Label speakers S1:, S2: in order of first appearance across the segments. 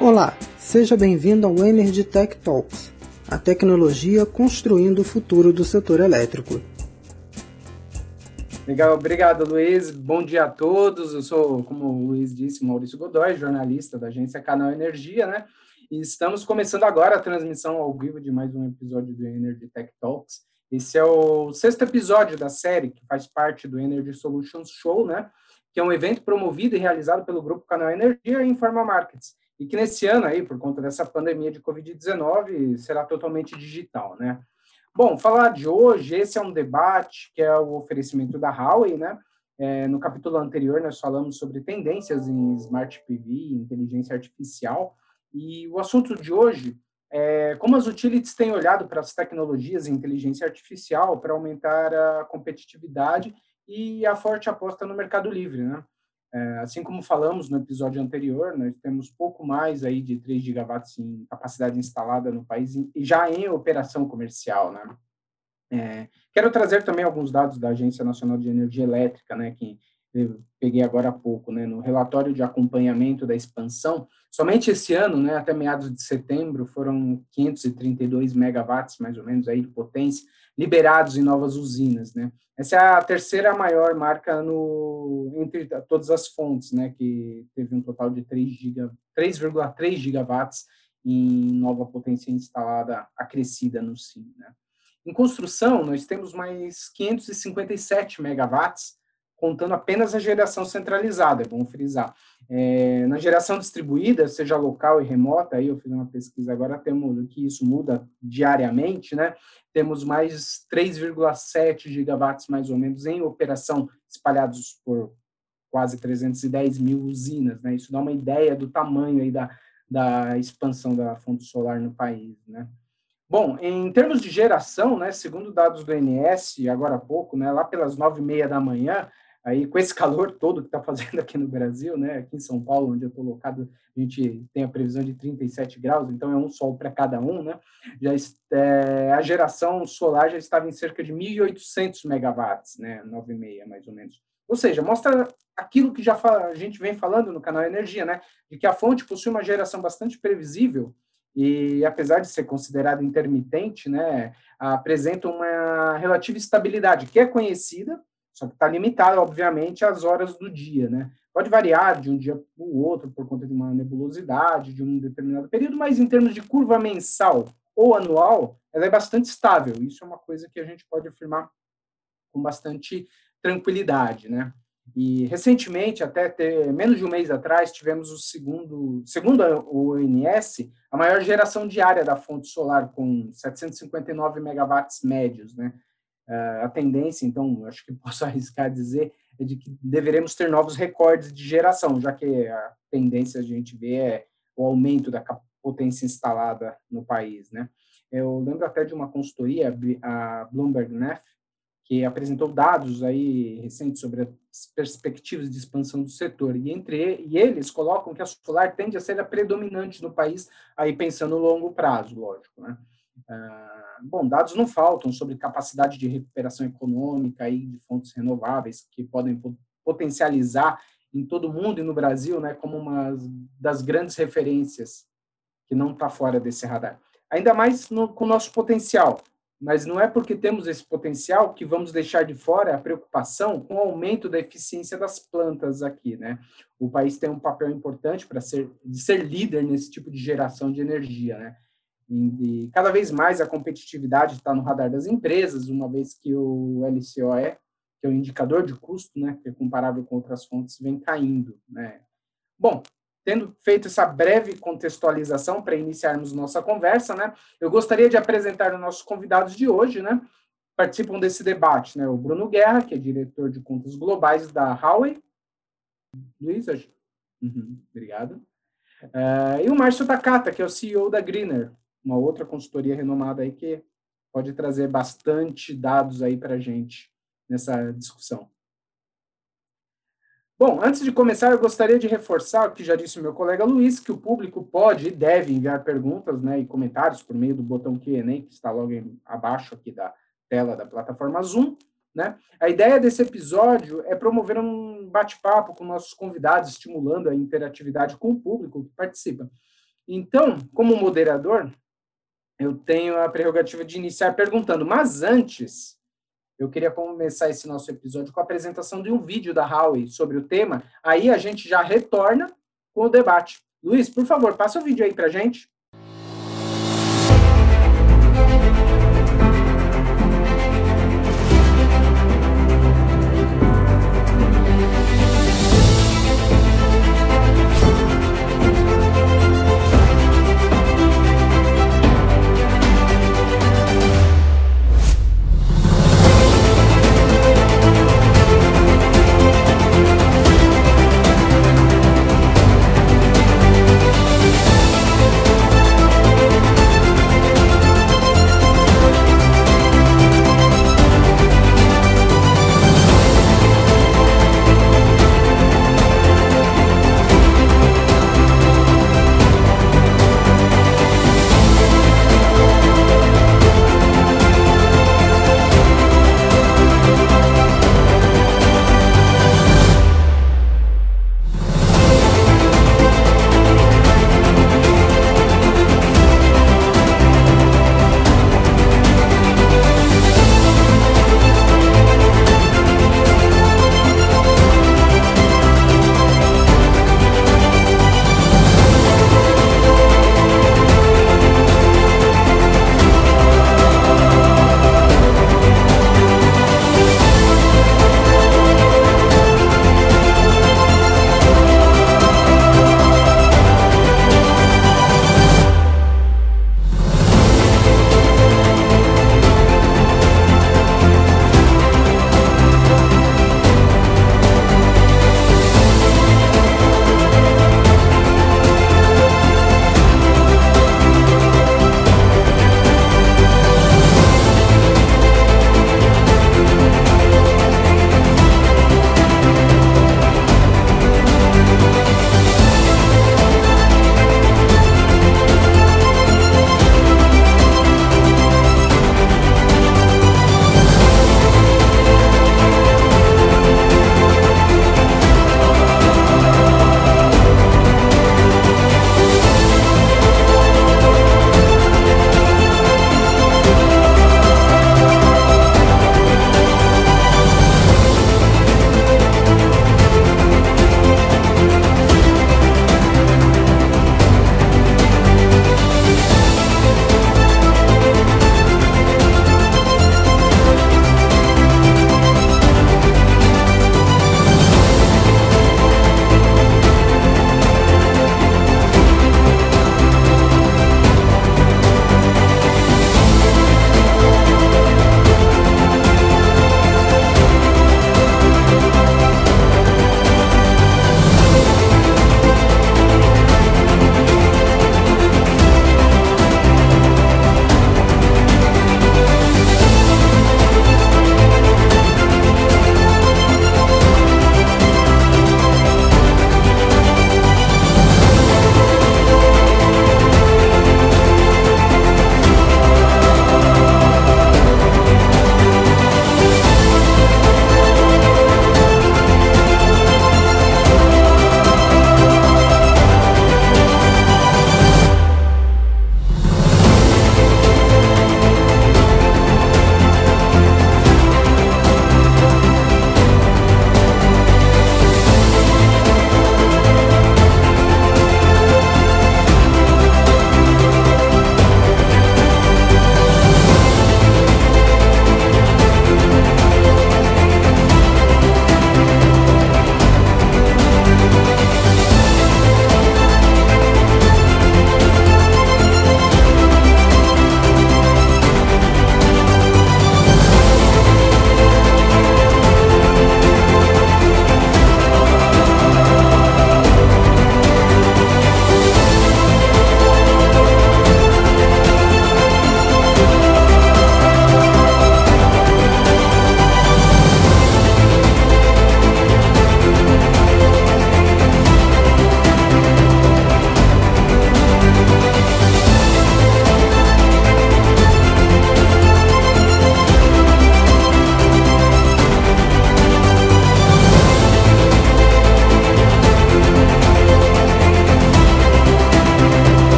S1: Olá, seja bem-vindo ao Energy Tech Talks, a tecnologia construindo o futuro do setor elétrico.
S2: Legal, obrigado, Luiz. Bom dia a todos. Eu sou, como o Luiz disse, Maurício Godoy, jornalista da agência Canal Energia, né? E estamos começando agora a transmissão ao vivo de mais um episódio do Energy Tech Talks. Esse é o sexto episódio da série, que faz parte do Energy Solutions Show, né? Que é um evento promovido e realizado pelo Grupo Canal Energia e Informa Markets. E que nesse ano aí, por conta dessa pandemia de Covid-19, será totalmente digital, né? Bom, falar de hoje, esse é um debate que é o oferecimento da Huawei, né? É, no capítulo anterior, nós falamos sobre tendências em Smart PV, inteligência artificial, e o assunto de hoje é como as utilities têm olhado para as tecnologias em inteligência artificial para aumentar a competitividade e a forte aposta no mercado livre, né? É, assim como falamos no episódio anterior, nós temos pouco mais aí de 3 gigawatts em capacidade instalada no país e já em operação comercial, né? É, quero trazer também alguns dados da Agência Nacional de Energia Elétrica, né, que eu peguei agora há pouco, né, no relatório de acompanhamento da expansão, somente esse ano, né, até meados de setembro, foram 532 megawatts, mais ou menos, aí de potência, liberados em novas usinas, né. Essa é a terceira maior marca no, entre todas as fontes, né, que teve um total de 3,3 gigawatts em nova potência instalada acrescida no SIM, né. Em construção, nós temos mais 557 megawatts, contando apenas a geração centralizada, é bom frisar. É, na geração distribuída, seja local e remota, aí eu fiz uma pesquisa agora, temos que isso muda diariamente, né? Temos mais 3,7 gigawatts, mais ou menos, em operação, espalhados por quase 310 mil usinas, né? Isso dá uma ideia do tamanho aí da, da expansão da fonte solar no país, né? Bom, em termos de geração, né, segundo dados do INS, agora há pouco, né, lá pelas nove e meia da manhã, aí com esse calor todo que está fazendo aqui no Brasil, né, aqui em São Paulo, onde eu estou locado, a gente tem a previsão de 37 graus, então é um sol para cada um, né, já é, a geração solar já estava em cerca de 1.800 megawatts, né, nove e meia mais ou menos. Ou seja, mostra aquilo que já a gente vem falando no canal Energia, né, de que a fonte possui uma geração bastante previsível, e apesar de ser considerado intermitente, né, apresenta uma relativa estabilidade, que é conhecida, só que está limitada, obviamente, às horas do dia, né? Pode variar de um dia para o outro por conta de uma nebulosidade de um determinado período, mas em termos de curva mensal ou anual, ela é bastante estável. Isso é uma coisa que a gente pode afirmar com bastante tranquilidade, né? E recentemente, até ter, menos de um mês atrás, tivemos o segundo, segundo o ONS, a maior geração diária da fonte solar, com 759 megawatts médios. Né? A tendência, então, acho que posso arriscar dizer, é de que deveremos ter novos recordes de geração, já que a tendência a gente vê é o aumento da potência instalada no país. Né? Eu lembro até de uma consultoria, a Bloomberg Neff, que apresentou dados aí recentes sobre as perspectivas de expansão do setor e entre e eles colocam que a solar tende a ser a predominante no país aí pensando no longo prazo, lógico, né? Ah, bom, dados não faltam sobre capacidade de recuperação econômica aí de fontes renováveis que podem potencializar em todo o mundo e no Brasil, né, como uma das grandes referências que não está fora desse radar. Ainda mais no, com o nosso potencial mas não é porque temos esse potencial que vamos deixar de fora a preocupação com o aumento da eficiência das plantas aqui, né? O país tem um papel importante para ser de ser líder nesse tipo de geração de energia, né? E, cada vez mais a competitividade está no radar das empresas, uma vez que o LCOE, que é o indicador de custo, né, que é comparável com outras fontes, vem caindo, né? Bom, tendo feito essa breve contextualização para iniciarmos nossa conversa, né, eu gostaria de apresentar os nossos convidados de hoje, né, participam desse debate, né, o Bruno Guerra, que é diretor de contas globais da Huawei, Luiz, uhum, obrigado, uh, e o Márcio Takata, que é o CEO da Greener, uma outra consultoria renomada aí que pode trazer bastante dados aí para a gente nessa discussão. Bom, antes de começar, eu gostaria de reforçar o que já disse o meu colega Luiz, que o público pode e deve enviar perguntas né, e comentários por meio do botão Q&A, que está logo abaixo aqui da tela da plataforma Zoom. Né? A ideia desse episódio é promover um bate-papo com nossos convidados, estimulando a interatividade com o público que participa. Então, como moderador, eu tenho a prerrogativa de iniciar perguntando, mas antes, eu queria começar esse nosso episódio com a apresentação de um vídeo da Howie sobre o tema. Aí a gente já retorna com o debate. Luiz, por favor, passa o vídeo aí para gente.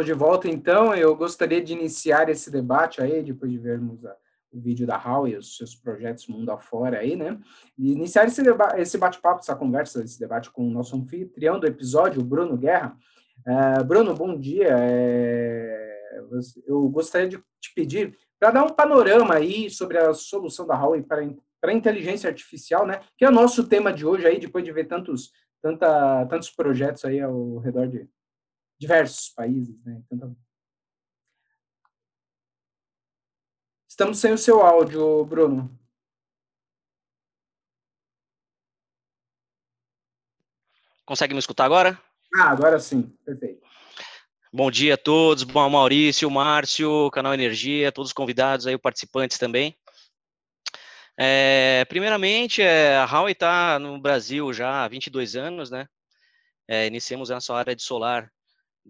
S2: Estamos de volta então. Eu gostaria de iniciar esse debate aí, depois de vermos a, o vídeo da Hal e os seus projetos mundo afora aí, né? E iniciar esse, esse bate-papo, essa conversa, esse debate com o nosso anfitrião do episódio, o Bruno Guerra. Uh, Bruno, bom dia. É, eu gostaria de te pedir para dar um panorama aí sobre a solução da Huawei para, para a inteligência artificial, né? Que é o nosso tema de hoje aí, depois de ver tantos, tanta, tantos projetos aí ao redor de diversos países, né? Tanta... Estamos sem o seu áudio, Bruno.
S3: Consegue me escutar agora?
S2: Ah, agora sim, perfeito.
S3: Bom dia a todos, bom Maurício, Márcio, Canal Energia, todos os convidados aí, participantes também. É, primeiramente, é, a Huawei está no Brasil já há 22 anos, né? É, iniciamos a nossa área de solar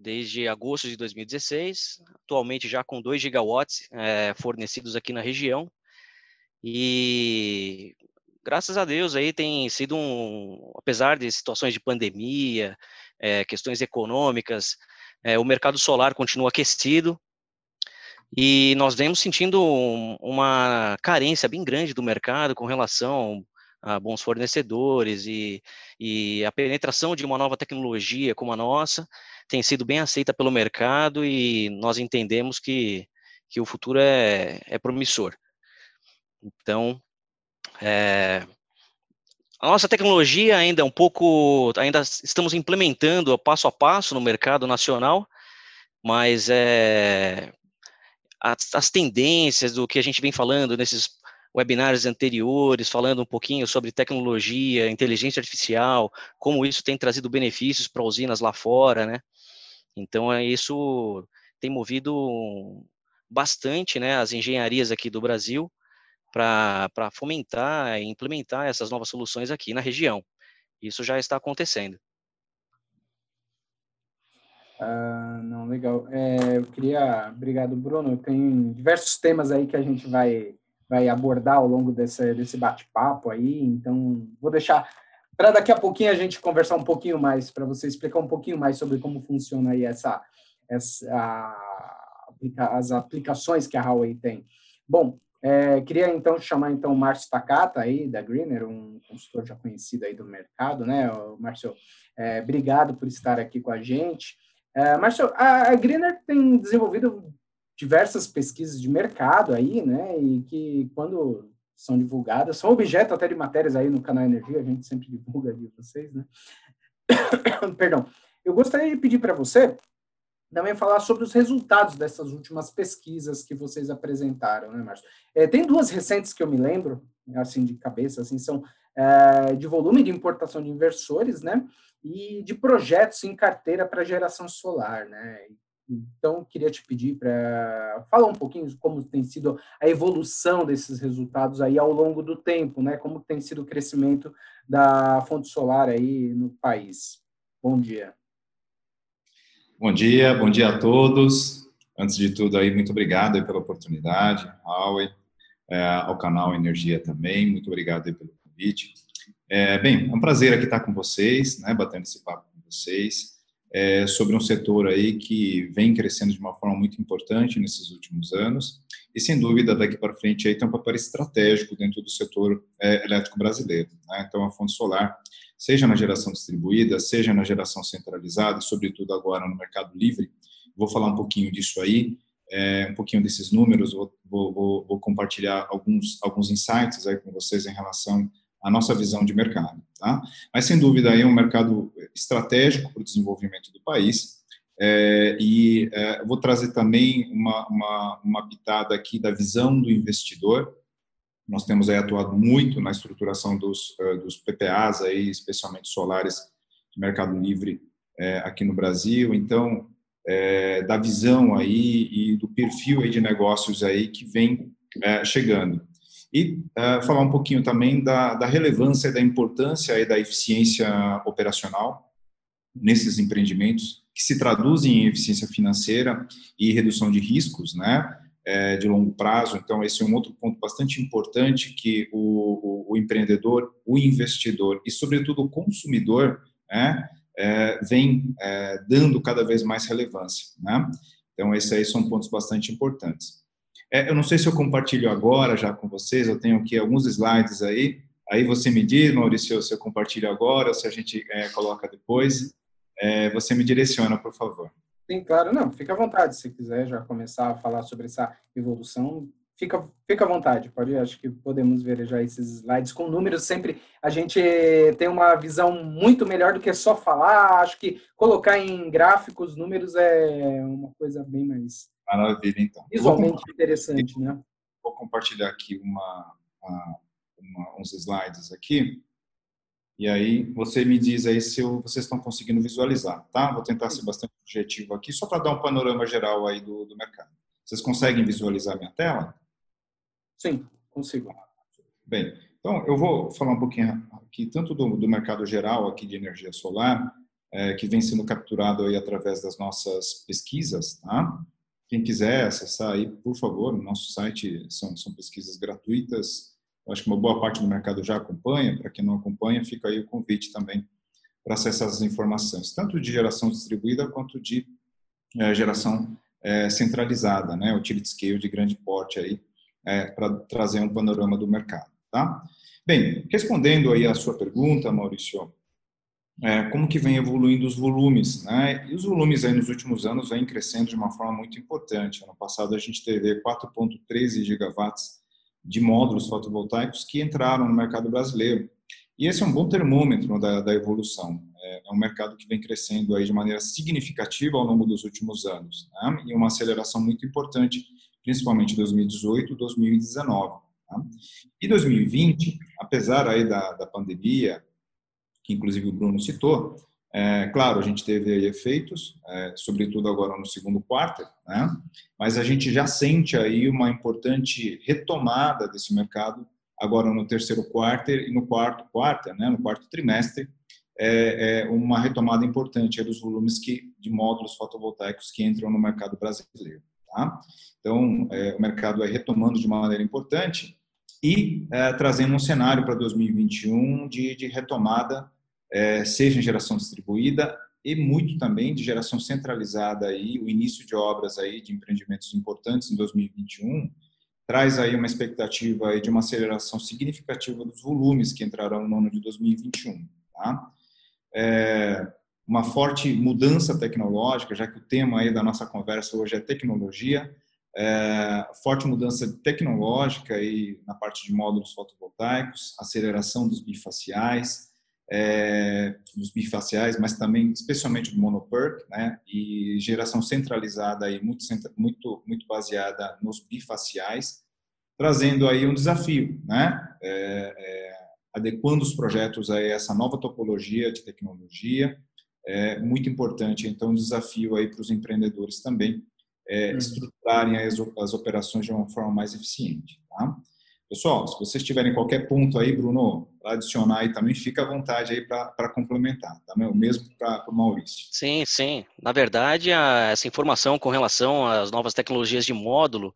S3: desde agosto de 2016, atualmente já com 2 gigawatts é, fornecidos aqui na região. E graças a Deus aí tem sido um, apesar de situações de pandemia, é, questões econômicas, é, o mercado solar continua aquecido e nós vemos sentindo uma carência bem grande do mercado com relação a bons fornecedores e, e a penetração de uma nova tecnologia como a nossa tem sido bem aceita pelo mercado e nós entendemos que, que o futuro é, é promissor. Então, é, a nossa tecnologia ainda é um pouco, ainda estamos implementando passo a passo no mercado nacional, mas é, as, as tendências do que a gente vem falando nesses webinars anteriores, falando um pouquinho sobre tecnologia, inteligência artificial, como isso tem trazido benefícios para usinas lá fora, né? Então, é, isso tem movido bastante né, as engenharias aqui do Brasil para fomentar e implementar essas novas soluções aqui na região. Isso já está acontecendo.
S2: Ah, não, legal. É, eu queria, obrigado, Bruno. Tem diversos temas aí que a gente vai, vai abordar ao longo desse, desse bate-papo aí, então vou deixar para daqui a pouquinho a gente conversar um pouquinho mais, para você explicar um pouquinho mais sobre como funciona aí essa, essa a, as aplicações que a Huawei tem. Bom, é, queria então chamar então o Márcio Takata aí da Greener, um consultor já conhecido aí do mercado, né? Márcio, é, obrigado por estar aqui com a gente. É, Márcio, a, a Greener tem desenvolvido diversas pesquisas de mercado aí, né? E que quando são divulgadas, são objeto até de matérias aí no canal Energia, a gente sempre divulga de vocês, né? Perdão. Eu gostaria de pedir para você também falar sobre os resultados dessas últimas pesquisas que vocês apresentaram, né, Márcio? É, tem duas recentes que eu me lembro, assim, de cabeça, assim, são é, de volume de importação de inversores, né, e de projetos em carteira para geração solar, né? Então, queria te pedir para falar um pouquinho como tem sido a evolução desses resultados aí ao longo do tempo, né? Como tem sido o crescimento da fonte solar aí no país. Bom dia.
S4: Bom dia, bom dia a todos. Antes de tudo, aí, muito obrigado pela oportunidade, Huawei, é, ao canal Energia também, muito obrigado pelo convite. É, bem, é um prazer aqui estar com vocês, né, batendo esse papo com vocês, é, sobre um setor aí que vem crescendo de uma forma muito importante nesses últimos anos, e sem dúvida, daqui para frente, aí tem um papel estratégico dentro do setor é, elétrico brasileiro. Né? Então, a fonte solar seja na geração distribuída, seja na geração centralizada, sobretudo agora no mercado livre. Vou falar um pouquinho disso aí, é, um pouquinho desses números, vou, vou, vou, compartilhar alguns, alguns insights aí com vocês em relação à nossa visão de mercado. Tá? Mas, sem dúvida, é um mercado estratégico para o desenvolvimento do país, é, e é, vou trazer também uma, uma, uma pitada aqui da visão do investidor, nós temos aí atuado muito na estruturação dos, eh, dos PPAs, aí, especialmente solares de mercado livre é, aqui no Brasil. Então, da visão aí e do perfil aí de negócios aí que vem chegando. E falar um pouquinho também da, da relevância e da importância aí da eficiência operacional nesses empreendimentos que se traduzem em eficiência financeira e redução de riscos, né? é, de longo prazo. Então, esse é um outro ponto bastante importante que o, o, o empreendedor, o investidor e, sobretudo, o consumidor né, é, vem é, dando cada vez mais relevância. Né? Então, esses aí são pontos bastante importantes. É, eu não sei se eu compartilho agora já com vocês, eu tenho aqui alguns slides aí, aí você me diz, Maurício, se eu compartilho agora ou se a gente é, coloca depois. É, você me direciona, por favor.
S2: Sim, claro. Não, fica à vontade. Se quiser já começar a falar sobre essa evolução, fica, fica à vontade. Pode, acho que podemos ver já esses slides com números. Sempre a gente tem uma visão muito melhor do que só falar. Acho que colocar em gráficos números é uma coisa bem mais
S4: Maravilha, então.
S2: Visualmente interessante, né?
S4: Vou compartilhar aqui uma, uma, uma, uns slides aqui. E aí você me diz aí se eu, vocês estão conseguindo visualizar, tá? Vou tentar ser bastante objetivo aqui, só para dar um panorama geral aí do, do mercado. Vocês conseguem visualizar minha tela?
S2: Sim, consigo.
S4: Bem, então eu vou falar um pouquinho aqui tanto do, do mercado geral aqui de energia solar, é, que vem sendo capturado aí através das nossas pesquisas, tá? Quem quiser acessar aí, por favor, no nosso site são, são pesquisas gratuitas, eu acho que uma boa parte do mercado já acompanha, para quem não acompanha, fica aí o convite também para acessar essas informações, tanto de geração distribuída quanto de é, geração é, centralizada, né, utility scale de grande porte aí, é, para trazer um panorama do mercado, tá? Bem, respondendo aí a sua pergunta, Maurício, é, como que vem evoluindo os volumes, né? E os volumes aí nos últimos anos vêm crescendo de uma forma muito importante. Ano passado a gente teve 4.13 gigawatts de módulos fotovoltaicos que entraram no mercado brasileiro. E esse é um bom termômetro da, da evolução. É, é, um mercado que vem crescendo aí de maneira significativa ao longo dos últimos anos, né? e uma aceleração muito importante, principalmente em 2018 e 2019. Tá? E 2020, apesar aí da, da pandemia, que inclusive o Bruno citou, é, claro, a gente teve efeitos, é, sobretudo agora no segundo quarto, né? mas a gente já sente aí uma importante retomada desse mercado agora no terceiro quarto e no quarto quarto, né? no quarto trimestre, é, é uma retomada importante dos volumes que, de módulos fotovoltaicos que entram no mercado brasileiro. Tá? Então, é, o mercado vai retomando de maneira importante e é, trazendo um cenário para 2021 de, de retomada é, seja em geração distribuída e muito também de geração centralizada aí, o início de obras aí de empreendimentos importantes em 2021 traz aí uma expectativa aí de uma aceleração significativa dos volumes que entrarão no ano de 2021, tá? É, uma forte mudança tecnológica, já que o tema aí da nossa conversa hoje é tecnologia, é, forte mudança tecnológica aí na parte de módulos fotovoltaicos, aceleração dos bifaciais, é, dos bifaciais, mas também especialmente do monoperk, né, e geração centralizada aí muito muito muito baseada nos bifaciais, trazendo aí um desafio, né, é, é, adequando os projetos a essa nova topologia de tecnologia, é muito importante. Então, um desafio aí para os empreendedores também é, uhum. estruturarem as, as operações de uma forma mais eficiente, tá? Pessoal, se vocês tiverem qualquer ponto aí, Bruno, para adicionar aí também, fica à vontade aí para complementar, tá? O mesmo para o Maurício.
S3: Sim, sim. Na verdade, a, essa informação com relação às novas tecnologias de módulo,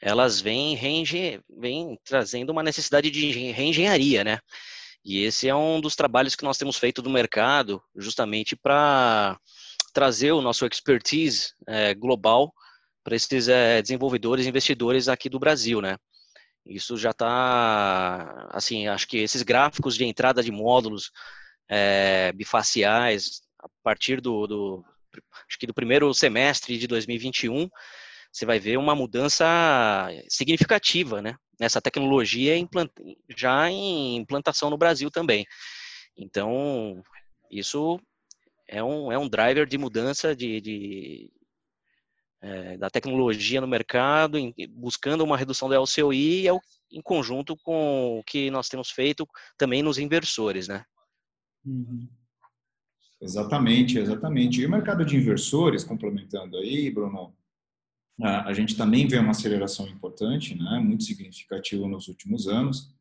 S3: elas vêm, reengen, vêm trazendo uma necessidade de reengenharia, né? E esse é um dos trabalhos que nós temos feito no mercado, justamente para trazer o nosso expertise é, global para esses é, desenvolvedores e investidores aqui do Brasil, né? Isso já está, assim, acho que esses gráficos de entrada de módulos é, bifaciais, a partir do, do, acho que do primeiro semestre de 2021, você vai ver uma mudança significativa, né? Nessa tecnologia já em implantação no Brasil também. Então, isso é um, é um driver de mudança de, de, é, da tecnologia no mercado, em, buscando uma redução da LCOI, é o, em conjunto com o que nós temos feito também nos inversores, né?
S4: Uhum. Exatamente, exatamente. E o mercado de inversores, complementando aí, Bruno, a, a gente também vê uma aceleração importante, né, muito significativa nos últimos anos.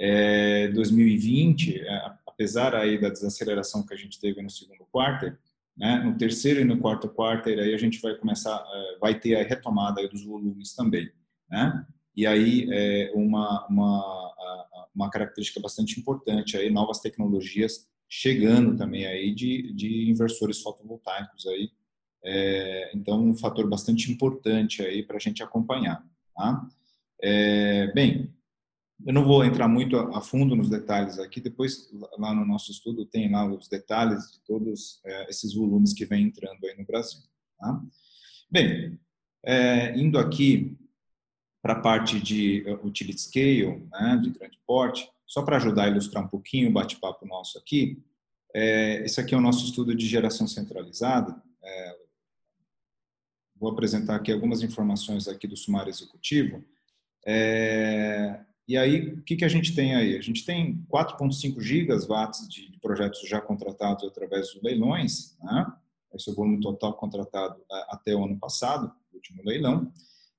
S4: É, 2020, é, apesar aí da desaceleração que a gente teve no segundo quarto, né? No terceiro e no quarto quarto, aí a gente vai começar, é, vai ter a retomada dos volumes também. Né? E aí é uma, uma, uma característica bastante importante, aí novas tecnologias chegando também aí de, de inversores fotovoltaicos aí. É, então, um fator bastante importante aí para a gente acompanhar. Tá? É, bem, eu não vou entrar muito a fundo nos detalhes aqui, depois lá no nosso estudo tem lá os detalhes de todos é, esses volumes que vem entrando aí no Brasil. Tá? Bem, é, indo aqui para a parte de uh, utility scale, né, de grande porte, só para ajudar a ilustrar um pouquinho o bate-papo nosso aqui, é, esse aqui é o nosso estudo de geração centralizada. É, vou apresentar aqui algumas informações aqui do sumário executivo. É, e aí, o que, que a gente tem aí? A gente tem 4,5 gigawatts de, de, projetos já contratados através dos leilões, né? esse é o volume total contratado é, até o ano passado, último leilão.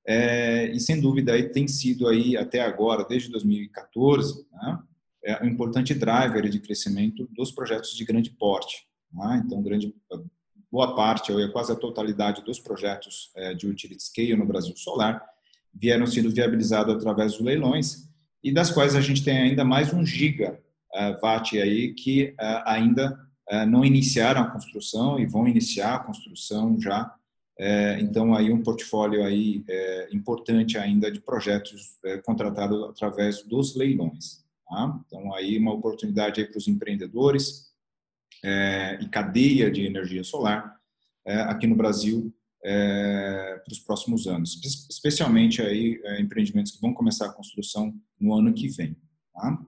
S4: É, e sem dúvida aí tem sido aí até agora, desde 2014, né, é um importante driver de crescimento dos projetos de grande porte. Né? Então, grande boa parte, ou quase a totalidade dos projetos é, de utility scale no Brasil solar vieram sendo viabilizados através dos leilões e das quais a gente tem ainda mais um giga watt aí que é, ainda é, não iniciaram a construção e vão iniciar a construção já então, aí um portfólio aí importante ainda de projetos contratados através dos leilões. Tá? Então, aí uma oportunidade para os empreendedores e cadeia de energia solar aqui no Brasil é, para os próximos anos, especialmente aí empreendimentos que vão começar a construção no ano que vem. Tá?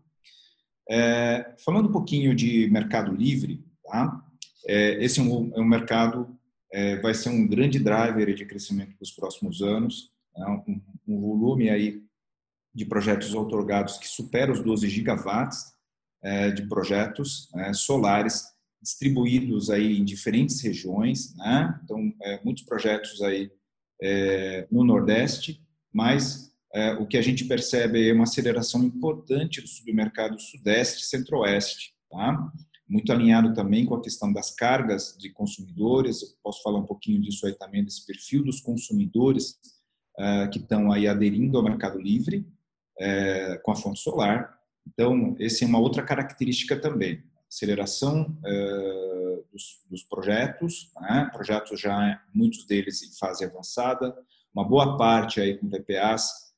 S4: falando um pouquinho de mercado livre, tá? esse é um, é um mercado é, vai ser um grande driver de crescimento para os próximos anos, né? um, um, volume aí de projetos otorgados que supera os 12 gigawatts é, de projetos é, solares distribuídos aí em diferentes regiões, né? então é, muitos projetos aí é, no Nordeste, mas é, o que a gente percebe é uma aceleração importante do submercado Sudeste e Centro-Oeste, tá? muito alinhado também com a questão das cargas de consumidores. Eu posso falar um pouquinho disso aí também, desse perfil dos consumidores uh, que estão aí aderindo ao Mercado Livre uh, com a fonte solar. Então, essa é uma outra característica também. Aceleração uh, dos, dos, projetos, né? projetos já, muitos deles em fase avançada, uma boa parte aí com PPAs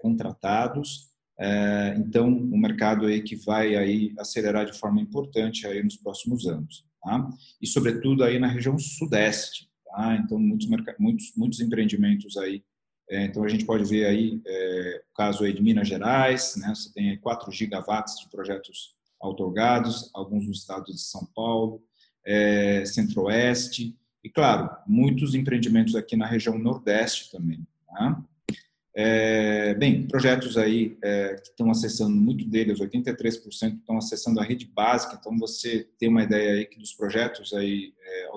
S4: contratados, é, então, um mercado aí que vai aí acelerar de forma importante aí nos próximos anos, tá? E sobretudo aí na região sudeste, tá? Então, muitos muitos muitos empreendimentos aí. Então, a gente pode ver aí é, o caso aí de Minas Gerais, né? Você tem aí 4 gigawatts de projetos outorgados, alguns nos estados de São Paulo, é, Centro-Oeste e, claro, muitos empreendimentos aqui na região Nordeste também, tá? É, bem, projetos aí é, que estão acessando, muito deles, 83% estão acessando a rede básica, então você tem uma ideia aí que dos projetos aí é,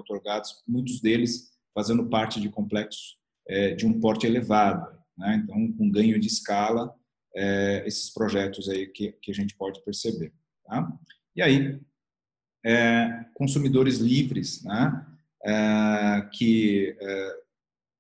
S4: muitos deles fazendo parte de complexos é, de um porte elevado, né? então com ganho de escala, é, esses projetos aí que, que a gente pode perceber. Tá? E aí, é, consumidores livres, né? que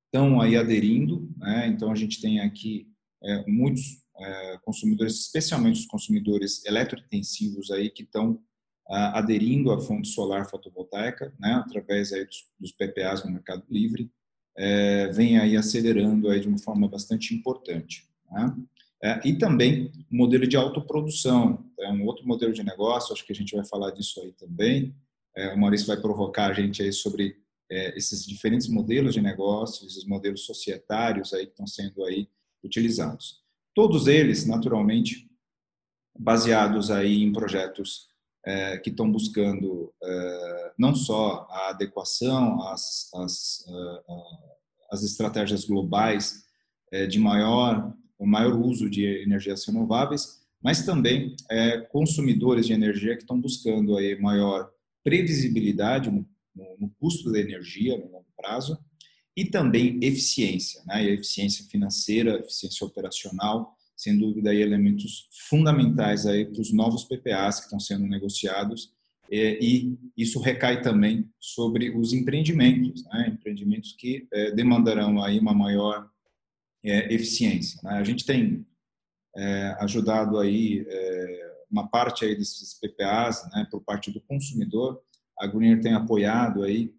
S4: estão aí aderindo, né? então a gente tem aqui é, muitos é, consumidores, especialmente os consumidores eletrointensivos aí que estão aderindo à fonte solar fotovoltaica, né? através aí dos, dos PPAs no Mercado Livre, é, vem aí acelerando aí de uma forma bastante importante. Né? É, e também o modelo de autoprodução, é um outro modelo de negócio, acho que a gente vai falar disso aí também. É, o Maurício vai provocar a gente aí sobre é, esses diferentes modelos de negócios, os modelos societários aí que estão sendo aí utilizados. Todos eles, naturalmente, baseados aí em projetos que estão buscando não só a adequação às, às, às estratégias globais de maior, o maior uso de energias renováveis, mas também é, consumidores de energia que estão buscando aí maior previsibilidade no no, custo da energia no longo prazo e também eficiência, né? eficiência financeira, eficiência operacional, sem dúvida aí elementos fundamentais aí para os novos PPAs que estão sendo negociados e isso recai também sobre os empreendimentos, né? empreendimentos que é, demandarão aí uma maior é, eficiência. Né? A gente tem é, ajudado aí uma parte aí desses PPAs, né, por parte do consumidor. A Greener tem apoiado aí,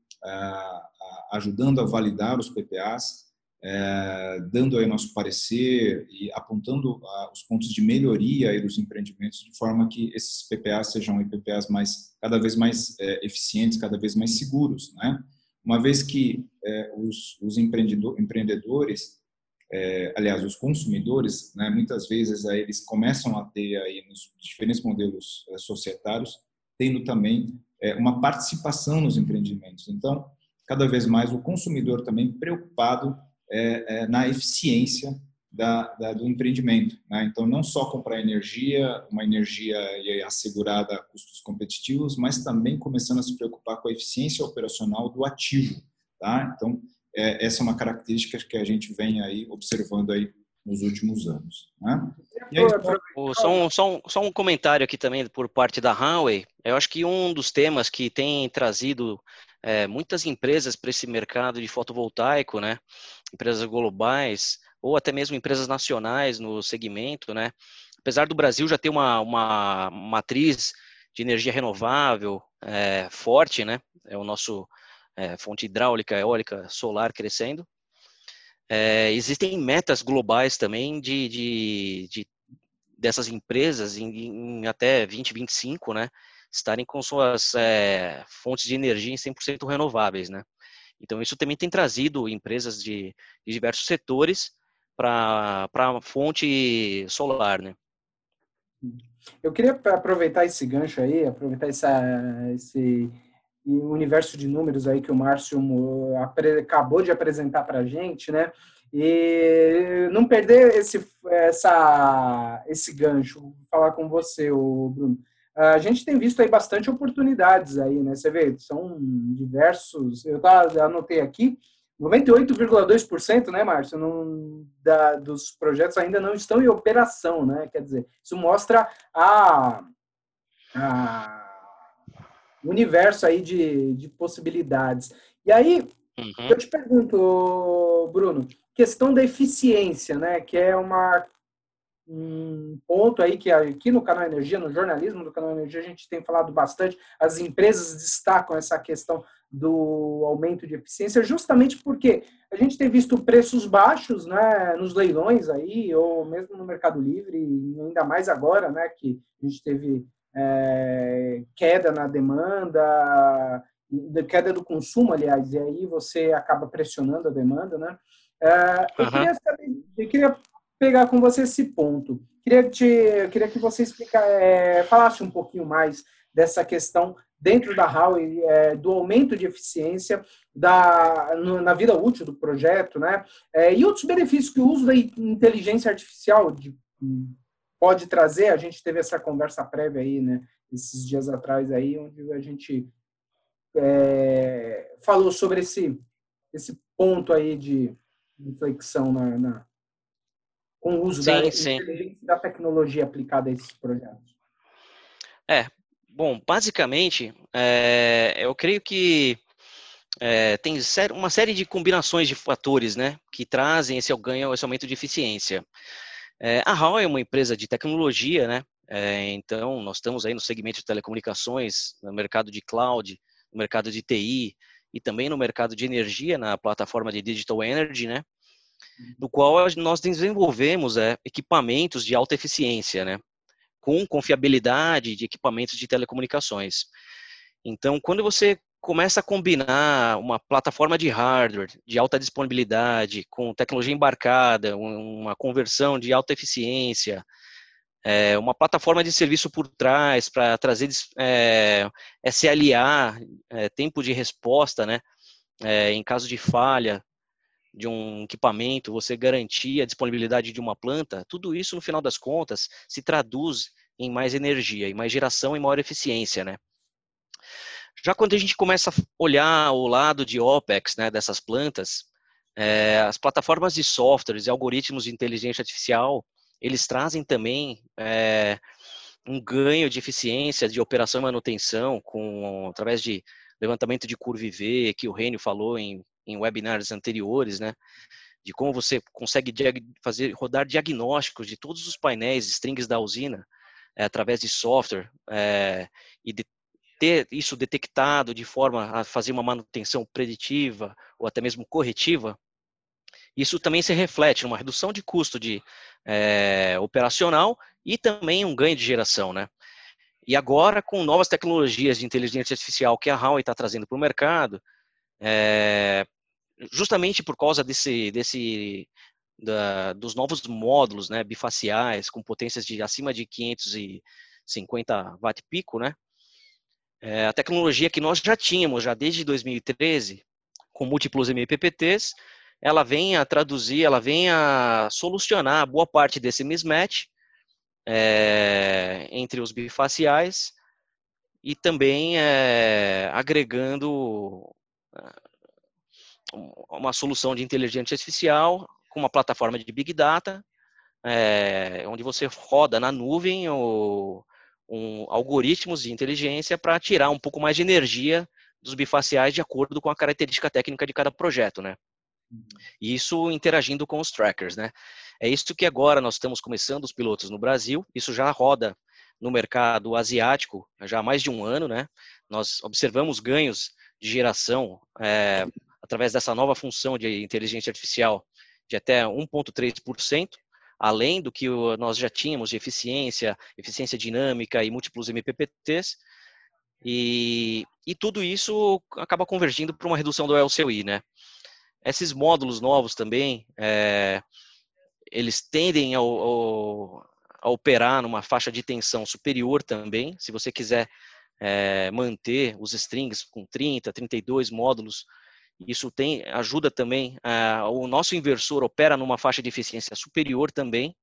S4: ajudando a validar os PPAs, é, dando aí nosso parecer e apontando os pontos de melhoria aí dos empreendimentos de forma que esses PPAs sejam PPAs mais cada vez mais é, eficientes, cada vez mais seguros, né? Uma vez que é, os, os empreendedores é, aliás, os consumidores, né, muitas vezes aí, eles começam a ter aí nos diferentes modelos é, societários, tendo também é, uma participação nos empreendimentos. Então, cada vez mais o consumidor também preocupado é, é na eficiência da, da, do empreendimento. Né? Então, não só comprar energia, uma energia assegurada a custos competitivos, mas também começando a se preocupar com a eficiência operacional do ativo. Tá? Então, é, essa é uma característica que a gente vem aí observando aí nos últimos anos. Né?
S3: Aí, só, um, só, um, só um comentário aqui também por parte da Hanway. Eu acho que um dos temas que tem trazido é, muitas empresas para esse mercado de fotovoltaico, né? empresas globais ou até mesmo empresas nacionais no segmento, né? apesar do Brasil já ter uma, uma matriz de energia renovável é, forte, né? é o nosso é, fonte hidráulica, eólica, solar crescendo. É, existem metas globais também de, de, de dessas empresas em, em, até 2025, né, estarem com suas é, fontes de energia em 100% renováveis, né. Então isso também tem trazido empresas de, de diversos setores para a fonte solar, né.
S2: Eu queria aproveitar esse gancho aí, aproveitar essa, esse e o universo de números aí que o Márcio acabou de apresentar para a gente, né? E não perder esse, essa, esse gancho, falar com você, Bruno. A gente tem visto aí bastante oportunidades aí, né? Você vê, são diversos, eu tá, anotei aqui, 98,2%, né, Márcio, não, da, dos projetos ainda não estão em operação, né? Quer dizer, isso mostra a, a universo aí de, de possibilidades. E aí, uhum. eu te pergunto, Bruno, questão da eficiência, né? Que é uma um ponto aí que aqui no canal Energia, no jornalismo do canal Energia, a gente tem falado bastante. As empresas destacam essa questão do aumento de eficiência, justamente porque a gente tem visto preços baixos, né, nos leilões aí, ou mesmo no Mercado Livre, e ainda mais agora, né, que a gente teve é, queda na demanda, queda do consumo, aliás, e aí você acaba pressionando a demanda, né? É, eu, queria saber, eu, queria pegar com você esse ponto. Queria, te, queria que você explica, é, falasse um pouquinho mais dessa questão dentro da Huawei é, do aumento de eficiência da, no, na vida útil do projeto, né? É, e outros benefícios que o uso da inteligência artificial de, pode trazer. A gente teve essa conversa prévia aí, né, esses dias atrás aí, onde a gente é, falou sobre esse, esse ponto aí de inflexão na, na com o uso sim, da, sim. da tecnologia aplicada a esses projetos.
S3: É, bom, basicamente, é, eu creio que é, tem uma série de combinações de fatores, né, que trazem esse ganho, esse aumento de eficiência. É, a HAL é uma empresa de tecnologia, né? É, então, nós estamos aí no segmento de telecomunicações, no mercado de cloud, no mercado de TI e também no mercado de energia, na plataforma de Digital Energy, né? No qual nós desenvolvemos é, equipamentos de alta eficiência, né? Com confiabilidade de equipamentos de telecomunicações. Então, quando você começa a combinar uma plataforma de hardware de alta disponibilidade com tecnologia embarcada, uma conversão de alta eficiência, é, uma plataforma de serviço por trás para trazer é, SLA, é, tempo de resposta, né? É, em caso de falha de um equipamento, você garantir a disponibilidade de uma planta, tudo isso, no final das contas, se traduz em mais energia, em mais geração e maior eficiência, né? Já quando a gente começa a olhar o lado de OPEX né, dessas plantas, é, as plataformas de softwares e algoritmos de inteligência artificial, eles trazem também é, um ganho de eficiência de operação e manutenção com, através de levantamento de curva IV, que o Rênio falou em, em webinars anteriores, né? De como você consegue fazer rodar diagnósticos de todos os painéis, strings da usina, é, através de software é, e de ter isso detectado de forma a fazer uma manutenção preditiva ou até mesmo corretiva, isso também se reflete numa redução de custo de é, operacional e também um ganho de geração, né? E agora, com novas tecnologias de inteligência artificial que a Huawei está trazendo para o mercado, é, justamente por causa desse, desse da, dos novos módulos né, bifaciais, com potências de acima de 550 watt pico, né? É, a tecnologia que nós já tínhamos já desde 2013, com múltiplos MPPTs, ela vem a traduzir, ela vem a solucionar boa parte desse mismatch é, entre os bifaciais e também é, agregando uma solução de inteligência artificial com uma plataforma de Big Data, é, onde você roda na nuvem o, um, algoritmos de inteligência para tirar um pouco mais de energia dos bifaciais de acordo com a característica técnica de cada projeto, né? E isso interagindo com os trackers, né? É isso que agora nós estamos começando os pilotos no Brasil. Isso já roda no mercado asiático já há mais de um ano, né? Nós observamos ganhos de geração é, através dessa nova função de inteligência artificial de até 1,3%, além do que nós já tínhamos de eficiência, eficiência dinâmica e múltiplos MPPTs. E, e tudo isso acaba convergindo para uma redução do LCOI, né? Esses módulos novos também, é, eles tendem a operar numa faixa de tensão superior também. Se você quiser é, manter os strings com 30, 32 módulos, isso tem, ajuda também. É, o nosso inversor opera numa faixa de eficiência superior também.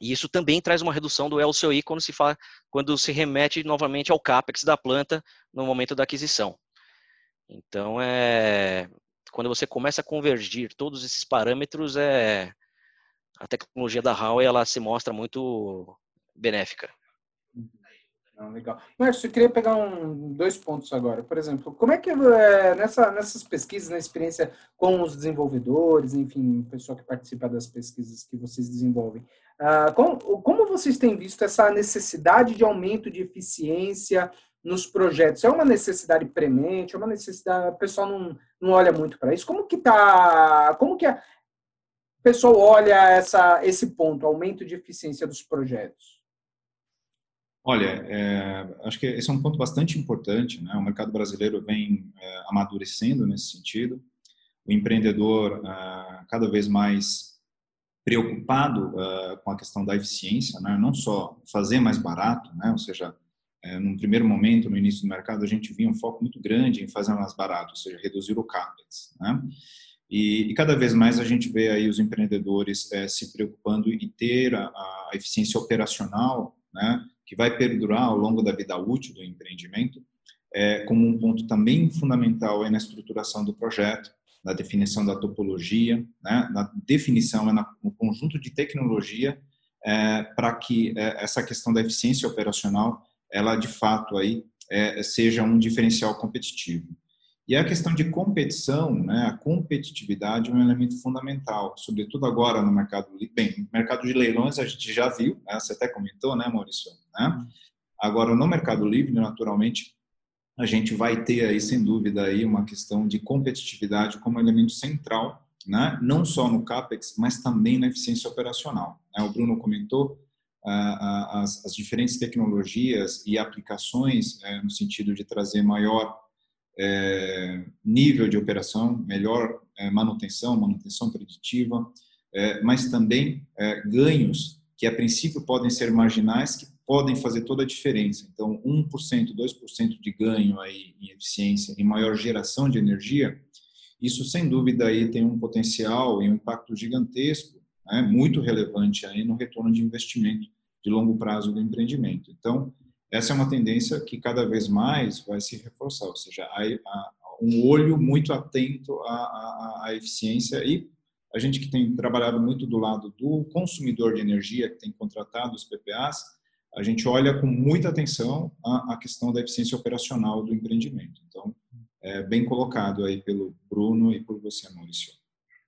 S3: E isso também traz uma redução do LCOI quando se, fala, quando se remete novamente ao CAPEX da planta no momento da aquisição. Então, é, quando você começa a convergir todos esses parâmetros, é, a tecnologia da Huawei ela se mostra muito benéfica.
S2: Não, legal. Márcio, eu queria pegar um, dois pontos agora. Por exemplo, como é que é, nessa, nessas pesquisas, na experiência com os desenvolvedores, enfim, o pessoal que participa das pesquisas que vocês desenvolvem, uh, como, como vocês têm visto essa necessidade de aumento de eficiência nos projetos? É uma necessidade premente? É uma necessidade? O pessoal não, não olha muito para isso. Como que tá? Como que a, o pessoal olha essa, esse ponto, aumento de eficiência dos projetos?
S4: Olha, é, acho que esse é um ponto bastante importante. Né? O mercado brasileiro vem é, amadurecendo nesse sentido. O empreendedor é, cada vez mais preocupado é, com a questão da eficiência, né? não só fazer mais barato, né? ou seja, é, num primeiro momento, no início do mercado, a gente via um foco muito grande em fazer mais barato, ou seja, reduzir o CAPEX. Né? E, e, cada vez mais a gente vê aí os empreendedores é, se preocupando em ter a, a eficiência operacional, né? Que vai perdurar ao longo da vida útil do empreendimento, é, como um ponto também fundamental é na estruturação do projeto, na definição da topologia, né, na definição, é no conjunto de tecnologia é, para que é, essa questão da eficiência operacional, ela de fato aí é, seja um diferencial competitivo. E a questão de competição, né, a competitividade é um elemento fundamental, sobretudo agora no mercado, bem, no mercado de leilões a gente já viu, né, você até comentou, né, Maurício? Né? Agora, no mercado livre, naturalmente, a gente vai ter aí, sem dúvida, aí uma questão de competitividade como elemento central, né, não só no CAPEX, mas também na eficiência operacional. Né? O Bruno comentou ah, as, as, diferentes tecnologias e aplicações eh, no sentido de trazer maior é, nível de operação, melhor é, manutenção, manutenção preditiva, é, mas também é, ganhos que a princípio podem ser marginais, que podem fazer toda a diferença. Então, 1%, 2% de ganho aí em eficiência, em maior geração de energia, isso sem dúvida aí tem um potencial e um impacto gigantesco, né, muito relevante aí no retorno de investimento de longo prazo do empreendimento. Então, essa é uma tendência que cada vez mais vai se reforçar, ou seja, há, um olho muito atento à, à, à, eficiência e a gente que tem trabalhado muito do lado do consumidor de energia, que tem contratado os PPAs, a gente olha com muita atenção à, à questão da eficiência operacional do empreendimento. Então, é bem colocado aí pelo Bruno e por você, Maurício.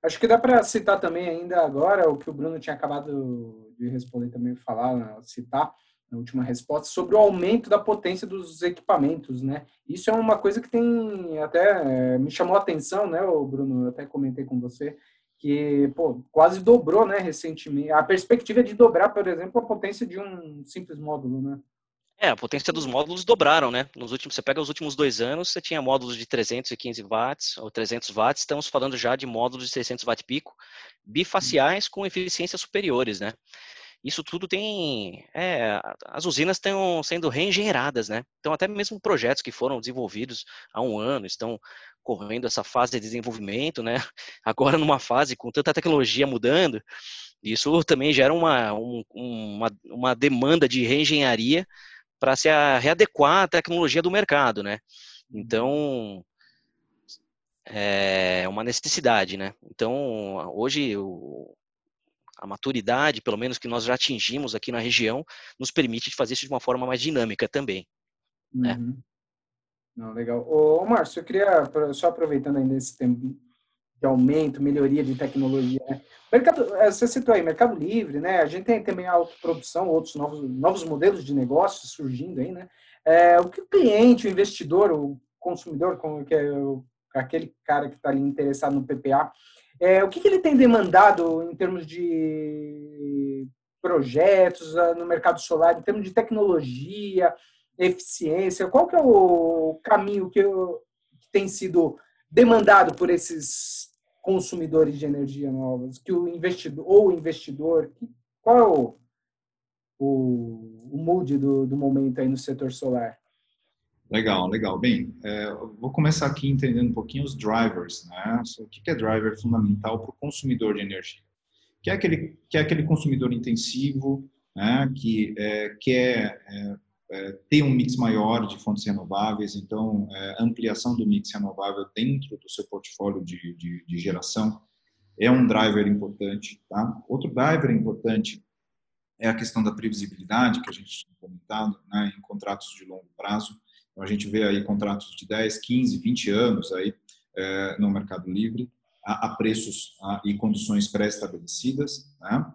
S2: Acho que dá para citar também ainda agora o que o Bruno tinha acabado de responder também, falar, citar, na última resposta, sobre o aumento da potência dos equipamentos, né? Isso é uma coisa que tem até me chamou a atenção, né, Bruno? Eu até comentei com você que pô, quase dobrou, né, recentemente. A perspectiva é de dobrar, por exemplo, a potência de um simples módulo, né?
S3: É, a potência dos módulos dobraram, né? Nos últimos, você pega os últimos dois anos, você tinha módulos de 315 watts ou 300 watts, estamos falando já de módulos de 600 watt pico, bifaciais com eficiências superiores, né? Isso tudo tem, é, as usinas estão sendo reengenheiradas, né? Então até mesmo projetos que foram desenvolvidos há um ano estão correndo essa fase de desenvolvimento, né? Agora numa fase com tanta tecnologia mudando, isso também gera uma, um, uma, uma demanda de reengenharia para se readequar à tecnologia do mercado, né? Uhum. Então, é uma necessidade, né? Então, hoje, o, a maturidade, pelo menos que nós já atingimos aqui na região, nos permite fazer isso de uma forma mais dinâmica também. Né?
S2: Uhum. Não, legal. Ô, Márcio, eu queria, só aproveitando ainda esse tempo de aumento, melhoria de tecnologia, né? Mercado, é, você citou aí, Mercado Livre, né? A gente tem também a autoprodução, outros novos, novos modelos de negócios surgindo aí, né? É, o que o cliente, o investidor, o consumidor, como que é aquele cara que está ali interessado no PPA, é, o que, que ele tem demandado em termos de projetos ah, no mercado solar, em termos de tecnologia, eficiência? Qual que é o caminho que, que tem sido demandado por esses consumidores de energia novas, que o investidor ou o investidor, qual é o, o, o mood do, do momento aí no setor solar?
S4: Legal, legal. Bem, é, vou começar aqui entendendo um pouquinho os drivers, né? O que é driver fundamental para o consumidor de energia? Que é aquele, que é aquele consumidor intensivo, né? Que é, quer é, é, ter um mix maior de fontes renováveis, então é, ampliação do mix renovável dentro do seu portfólio de, de, de, geração é um driver importante. Tá? Outro driver importante é a questão da previsibilidade, que a gente tinha comentado, né, em contratos de longo prazo. Então, a gente vê aí contratos de 10, 15, 20 anos aí, é, no Mercado Livre, a, a preços a, e condições pré-estabelecidas. Né?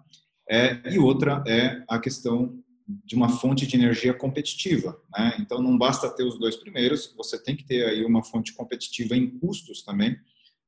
S4: É, e outra é a questão de uma fonte de energia competitiva. Né? Então, não basta ter os dois primeiros, você tem que ter aí uma fonte competitiva em custos também,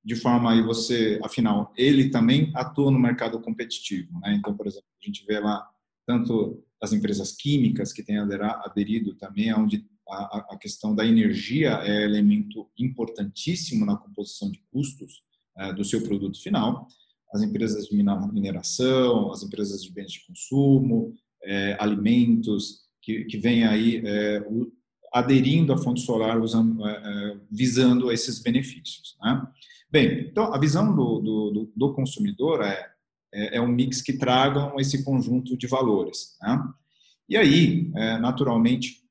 S4: de forma aí você, afinal, ele também atua no mercado competitivo. Né? Então, por exemplo, a gente vê lá tanto as empresas químicas que têm aderido também, onde a, a questão da energia é elemento importantíssimo na composição de custos é, do seu produto final, as empresas de mineração, as empresas de bens de consumo, é, alimentos, que, que vem aí é, o, aderindo à fonte solar, usando, é, é, visando esses benefícios. Né? Bem, então a visão do, do, do consumidor é, é, um mix que tragam esse conjunto de valores. Né? E aí, naturalmente,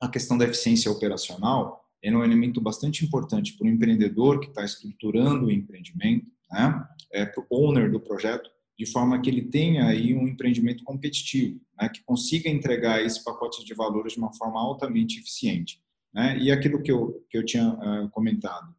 S4: a questão da eficiência operacional é um elemento bastante importante para o empreendedor que está estruturando o empreendimento, né? é, para o owner do projeto, de forma que ele tenha aí um empreendimento competitivo, né, que consiga entregar esse pacote de valores de uma forma altamente eficiente. Né? E aquilo que eu, que eu tinha uh, comentado,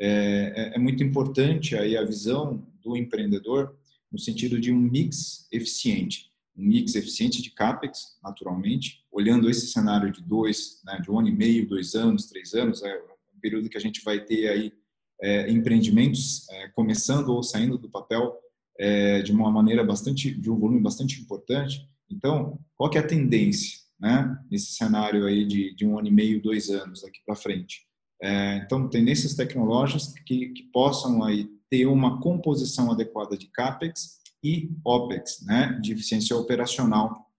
S4: é, é, é, muito importante aí a visão do empreendedor no sentido de um mix eficiente, um mix eficiente de capex, naturalmente, olhando esse cenário de dois, né, de um ano e meio, dois anos, três anos, é um período que a gente vai ter aí é, empreendimentos é, começando ou saindo do papel é, de uma maneira bastante, de um volume bastante importante. Então, qual que é a tendência, né, nesse cenário aí de, de um ano e meio, dois anos daqui para frente? É, então, tendências tecnológicas que, que possam aí ter uma composição adequada de capex e opex, né, de eficiência operacional.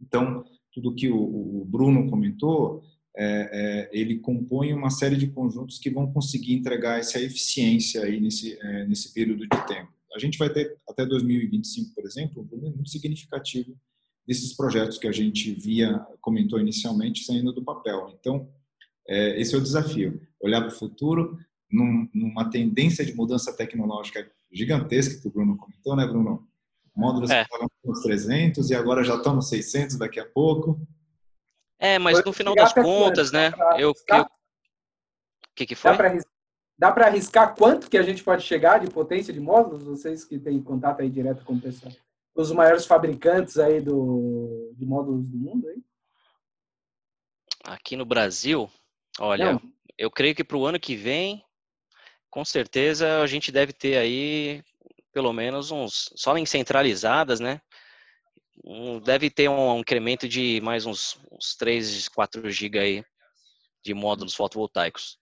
S4: Então, tudo que o, Bruno comentou, é, é, ele compõe uma série de conjuntos que vão conseguir entregar essa eficiência aí nesse, é, nesse período de tempo a gente vai ter até 2025, por exemplo, um volume muito significativo desses projetos que a gente via, comentou inicialmente, saindo do papel. Então, é, esse é o desafio, olhar para o futuro num, numa tendência de mudança tecnológica gigantesca que o Bruno comentou, né, Bruno? Módulos é. que estavam nos 300 e agora já estão nos 600 daqui a pouco.
S3: É, mas no final das contas, né, eu... O que, que foi?
S2: Dá Dá para arriscar quanto que a gente pode chegar de potência de módulos? Vocês que têm contato aí direto com o pessoal. Os maiores fabricantes aí do, de módulos do mundo aí?
S3: Aqui no Brasil, olha, Não. eu creio que para o ano que vem, com certeza a gente deve ter aí pelo menos uns, só em centralizadas, né? Um, deve ter um, um, incremento de mais uns, uns 3, 4 GB aí de módulos fotovoltaicos.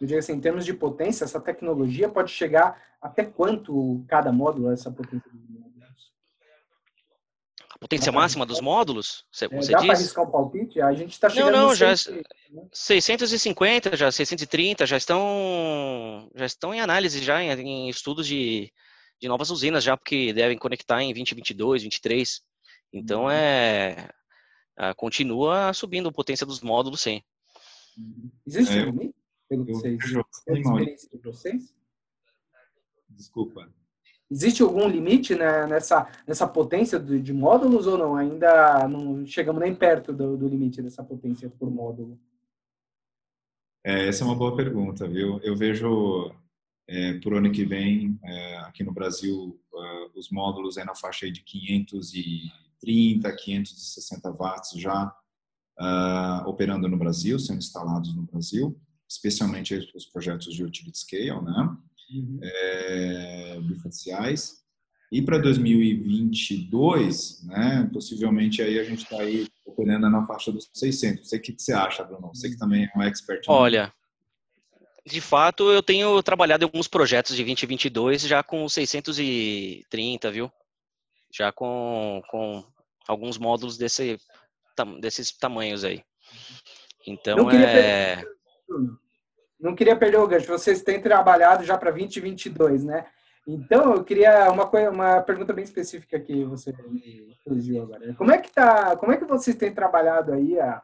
S2: Eu digo assim, em termos de potência, essa tecnologia pode chegar até quanto cada módulo, essa potência
S3: potência máxima dos módulos? Você,
S2: é, você dá para arriscar um palpite? A gente está chegando
S3: Não, não, já 650, 630 já estão já estão em análise já em, em estudos de, de novas usinas já porque devem conectar em 2022, 2023. Então uhum. é, é continua subindo a potência dos módulos, sim.
S2: Uhum. Existe é, um pelo que vocês, experiência de vocês?
S4: Desculpa.
S2: Existe algum limite né, nessa, nessa potência de, de, módulos ou não? Ainda não chegamos nem perto do, do limite dessa potência por módulo?
S4: É, essa é uma boa pergunta, viu? Eu vejo é, por ano que vem, é, aqui no Brasil, uh, os módulos é na faixa de 530, 560 watts já uh, operando no Brasil, sendo instalados no Brasil especialmente os projetos de utility scale, né? Uhum. É, bifaciais. E para 2022, né, possivelmente aí a gente está aí operando na faixa dos 600. Sei o que você acha, Bruno. Você que também é um expert.
S3: Olha, de fato, eu tenho trabalhado em alguns projetos de 2022 já com 630, viu? Já com, com alguns módulos desse, desses tamanhos aí. Então, é...
S2: Não queria perder o gancho. Vocês têm trabalhado já para 2022, né? Então, eu queria uma coisa, uma pergunta bem específica que você me surgiu agora. Como é que tá? Como é que vocês têm trabalhado aí a,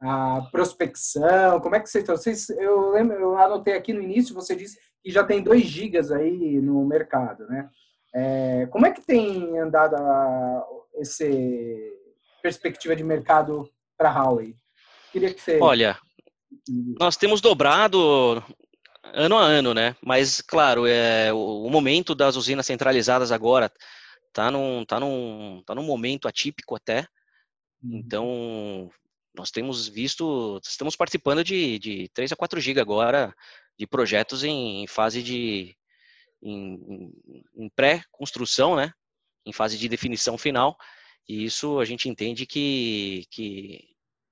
S2: a prospecção? Como é que vocês estão? Vocês, eu lembro, eu anotei aqui no início, você disse que já tem 2 gigas aí no mercado, né? É, como é que tem andado a, esse perspectiva de mercado para a Huawei?
S3: Queria que você Olha, nós temos dobrado ano a ano, né? Mas, claro, é, o, o momento das usinas centralizadas agora tá num, tá num, tá num momento atípico até. Uhum. Então, nós temos visto, estamos participando de, de 3 a 4 GB agora de projetos em, em fase de em, em pré-construção, né? Em fase de definição final. E isso a gente entende que, que,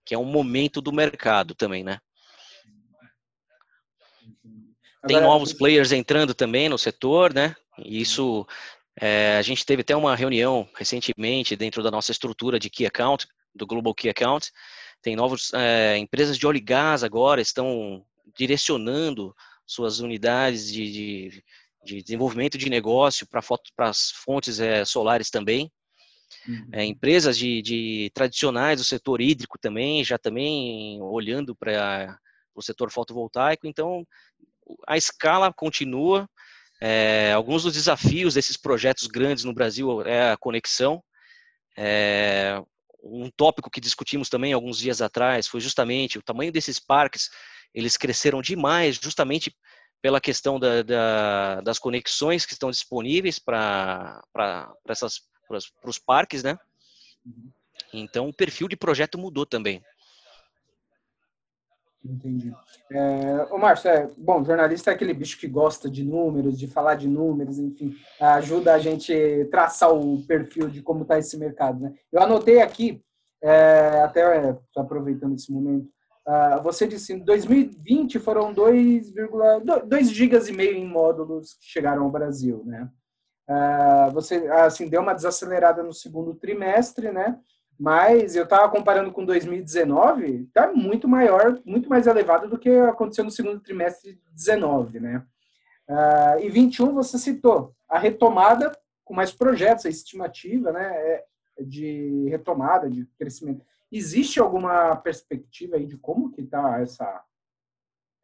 S3: que é um momento do mercado também, né? Tem novos players entrando também no setor, né? E isso, é, a gente teve até uma reunião recentemente dentro da nossa estrutura de Key Account, do Global Key Account. Tem novas é, empresas de óleo e gás agora estão direcionando suas unidades de, de, de desenvolvimento de negócio para as fontes é, solares também. Uhum. É, empresas de, de, tradicionais do setor hídrico também, já também olhando para o setor fotovoltaico. Então, a escala continua. É, alguns dos desafios desses projetos grandes no Brasil é a conexão. É, um tópico que discutimos também alguns dias atrás foi justamente o tamanho desses parques. Eles cresceram demais, justamente pela questão da, da, das conexões que estão disponíveis para os parques, né? Uhum. Então, o perfil de projeto mudou também.
S2: Entendi. É, ô, Márcio, é, bom, jornalista é aquele bicho que gosta de números, de falar de números, enfim, ajuda a gente traçar o perfil de como está esse mercado, né? Eu anotei aqui, é, até é, aproveitando esse momento, uh, você disse em 2020 foram 2,2 gigas e meio em módulos que chegaram ao Brasil, né? Uh, você, assim, deu uma desacelerada no segundo trimestre, né? Mas eu estava comparando com 2019, está muito maior, muito mais elevado do que aconteceu no segundo trimestre de 19, né? Uh, e 21 você citou a retomada com mais projetos, a estimativa, né, é de retomada, de crescimento. Existe alguma perspectiva aí de como que está essa,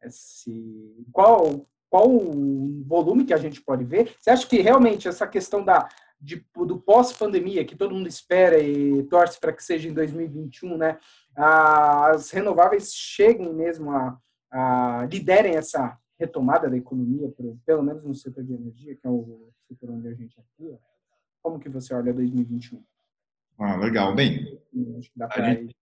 S2: esse, qual qual o volume que a gente pode ver? Você acha que realmente essa questão da de, do pós-pandemia, que todo mundo espera e torce para que seja em 2021, né? As renováveis cheguem mesmo a, a liderem essa retomada da economia, pelo menos no setor de energia, que é o setor onde a gente atua. Como que você olha 2021?
S4: Ah, legal. Bem, a gente,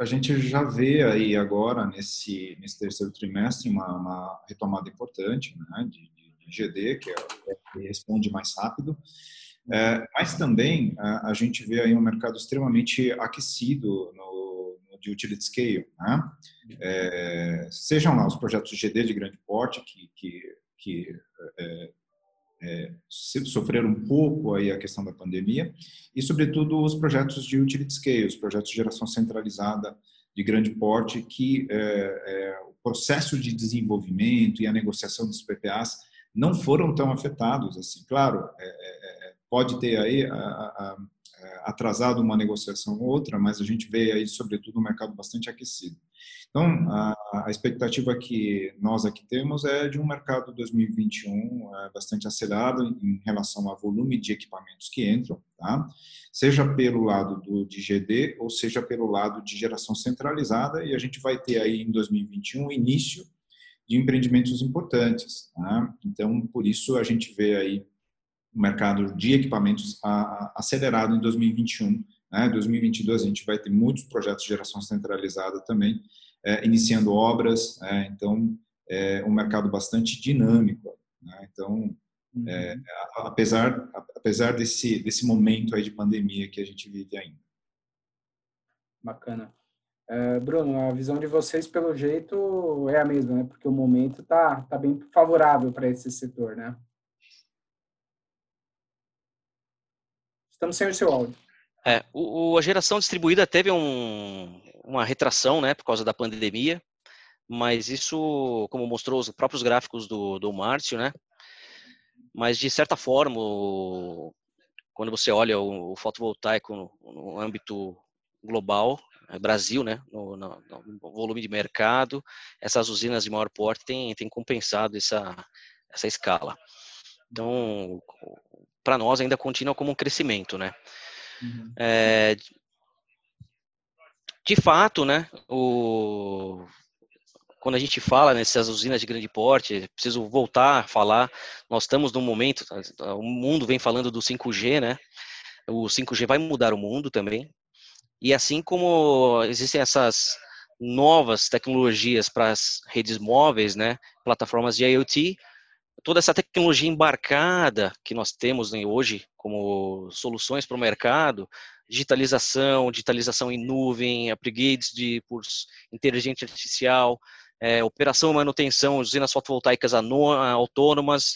S4: a gente já vê aí agora, nesse, nesse terceiro trimestre, uma, uma retomada importante né, de, de, GD, que, é, que responde mais rápido. É, mas também a, a, gente vê aí um mercado extremamente aquecido no, no de utility scale. Né? É, sejam lá os projetos GD de grande porte, que, que, que é, é, sofreram um pouco aí a questão da pandemia e, sobretudo, os projetos de utility scale, os projetos de geração centralizada de grande porte, que é, é, o processo de desenvolvimento e a negociação dos PPAs não foram tão afetados assim. Claro, é, pode ter aí a, a, atrasado uma negociação ou outra, mas a gente vê aí, sobretudo, um mercado bastante aquecido. Então, a, a expectativa que nós aqui temos é de um mercado 2021 é, bastante acelerado em relação ao volume de equipamentos que entram, tá? seja pelo lado do de GD ou seja pelo lado de geração centralizada, e a gente vai ter aí em 2021 o início de empreendimentos importantes. Tá? Então, por isso a gente vê aí o mercado de equipamentos acelerado em 2021. Né? 2022 a gente vai ter muitos projetos de geração centralizada também, é, iniciando obras, é, então é um mercado bastante dinâmico. Né? Então, é, uhum. apesar apesar desse desse momento aí de pandemia que a gente vive ainda.
S2: Bacana. É, Bruno, a visão de vocês, pelo jeito, é a mesma, né? Porque o momento tá, tá bem favorável para esse setor, né? Estamos sem o seu áudio.
S3: É, o, a geração distribuída teve um, uma retração, né, por causa da pandemia, mas isso, como mostrou os próprios gráficos do, do Márcio, né, mas de certa forma, o, quando você olha o, o fotovoltaico no, no, âmbito global, é Brasil, né, no, no, no, volume de mercado, essas usinas de maior porte têm, têm compensado essa, essa escala. Então, para nós ainda continua como um crescimento, né? Uhum. É, de fato, né, o, quando a gente fala nessas usinas de grande porte, preciso voltar a falar, nós estamos num momento, o mundo vem falando do 5G, né? O 5G vai mudar o mundo também. E assim como existem essas novas tecnologias para as redes móveis, né, plataformas de IoT, toda essa tecnologia embarcada que nós temos né, hoje como soluções para o mercado, digitalização, digitalização em nuvem, upgrades de por inteligência artificial, é, operação e manutenção usinas fotovoltaicas autônomas,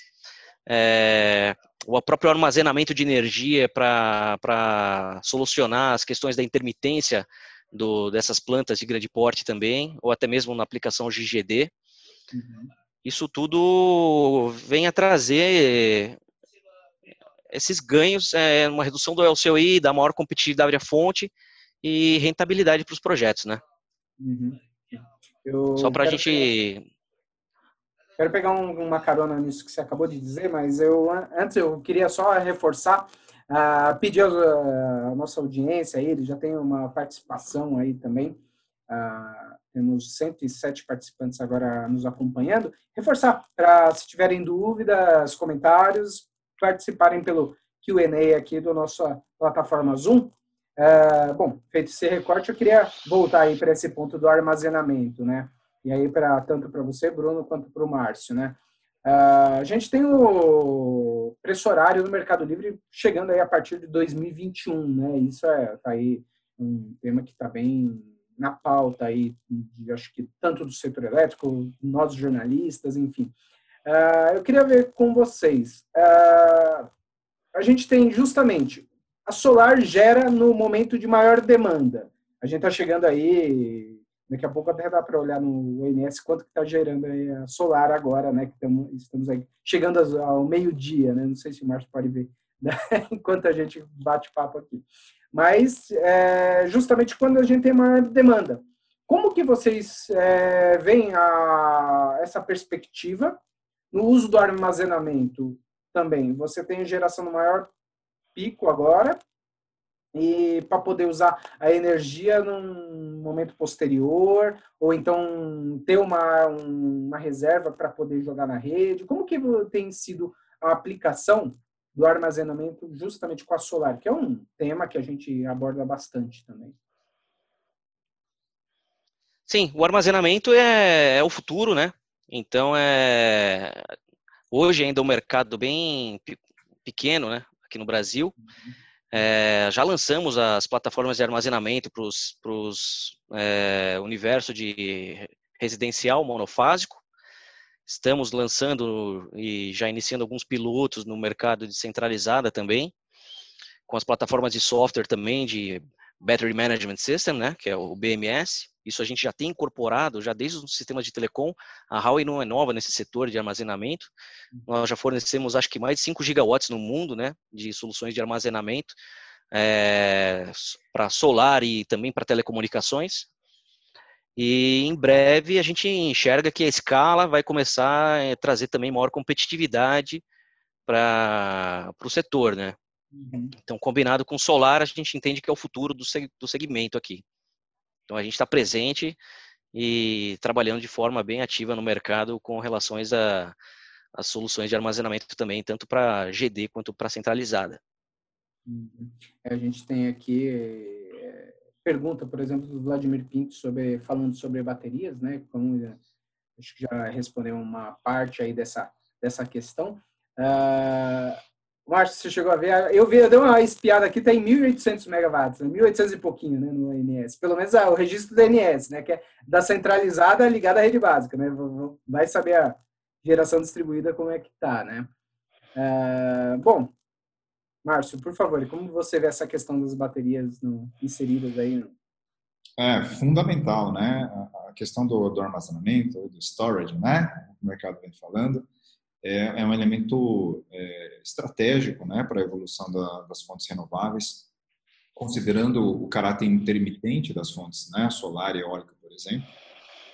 S3: é, o próprio armazenamento de energia para solucionar as questões da intermitência do, dessas plantas de grande porte também, ou até mesmo na aplicação GGD. Uhum isso tudo vem a trazer esses ganhos, é, uma redução do LCOI, da maior competitividade da fonte e rentabilidade para os projetos, né? Uhum. Só para a gente...
S2: Pegar, quero pegar um, uma carona nisso que você acabou de dizer, mas eu antes eu queria só reforçar, uh, pedir a, a nossa audiência aí, ele já tem uma participação aí também, uh, temos 107 participantes agora nos acompanhando. Reforçar para, se tiverem dúvidas, comentários, participarem pelo Q&A aqui do nossa plataforma Zoom. É, bom, feito esse recorte, eu queria voltar aí para esse ponto do armazenamento, né? E aí, para tanto para você, Bruno, quanto para o Márcio, né? É, a gente tem o preço horário no Mercado Livre chegando aí a partir de 2021, né? Isso é tá aí um tema que está bem na pauta aí, de, acho que tanto do setor elétrico, nós jornalistas, enfim. Uh, eu queria ver com vocês. Uh, a gente tem justamente a solar gera no momento de maior demanda. A gente está chegando aí, daqui a pouco até dá para olhar no ONS quanto que está gerando a solar agora, né? Que tamo, estamos aí chegando ao meio-dia, né? Não sei se o Márcio pode ver né? enquanto a gente bate papo aqui mas é, justamente quando a gente tem maior demanda. Como que vocês é, veem a, essa perspectiva no uso do armazenamento também? Você tem geração no maior pico agora e para poder usar a energia num momento posterior ou então ter uma, uma reserva para poder jogar na rede. Como que tem sido a aplicação do armazenamento justamente com a solar, que é um tema que a gente aborda bastante também.
S3: Sim, o armazenamento é, é o futuro, né? Então, é, hoje ainda é um mercado bem pequeno, né? Aqui no Brasil. É, já lançamos as plataformas de armazenamento para os é, universo de residencial monofásico. Estamos lançando e já iniciando alguns pilotos no mercado descentralizada também, com as plataformas de software também de Battery Management System, né, que é o BMS. Isso a gente já tem incorporado, já desde os sistemas de telecom. A Huawei não é nova nesse setor de armazenamento. Nós já fornecemos, acho que, mais de 5 gigawatts no mundo, né, de soluções de armazenamento é, eh, para solar e também para telecomunicações. E em breve a gente enxerga que a escala vai começar a trazer também maior competitividade para o setor, né? Uhum. Então, combinado com solar, a gente entende que é o futuro do, do segmento aqui. Então, a gente está presente e trabalhando de forma bem ativa no mercado com relações a, a soluções de armazenamento também, tanto para GD quanto para centralizada.
S2: Uhum. A gente tem aqui pergunta, por exemplo, do Vladimir Pinto sobre falando sobre baterias, né? Como acho que já respondeu uma parte aí dessa dessa questão. Uh, Márcio, você chegou a ver? Eu vi, eu dei uma espiada aqui, tem 1.800 megawatts, 1.800 e pouquinho, né, no NS. Pelo menos ah, o registro do NS, né, que é da centralizada ligada à rede básica, né? Vai saber a geração distribuída como é que tá, né? Uh, bom, Márcio, por favor, como você vê essa questão das baterias no, inseridas aí?
S4: É fundamental, né? A questão do, do, armazenamento, do storage, né? O mercado vem falando, é, é um elemento é, estratégico, né, para a evolução da, das fontes renováveis, considerando o caráter intermitente das fontes, né, solar e eólica, por exemplo.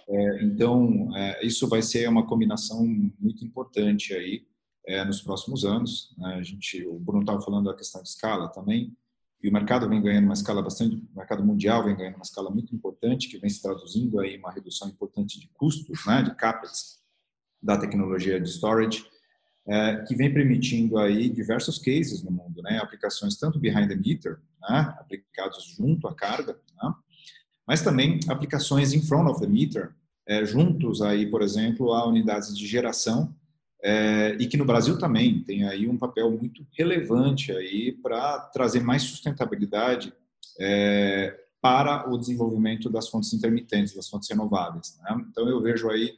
S4: É, então, é, isso vai ser uma combinação muito importante aí é, nos próximos anos. Né? A gente, o Bruno estava falando da questão de escala também, e o mercado vem ganhando uma escala bastante, o mercado mundial vem ganhando uma escala muito importante, que vem se traduzindo aí uma redução importante de custos, né, de capex da tecnologia de storage, é, que vem permitindo aí diversos cases no mundo, né, aplicações tanto behind the meter, né, aplicados junto à carga, né, mas também aplicações in front of the meter, é, juntos aí, por exemplo, a unidades de geração é, e que no Brasil também tem aí um papel muito relevante aí para trazer mais sustentabilidade é, para o desenvolvimento das fontes intermitentes, das fontes renováveis. Né? Então eu vejo aí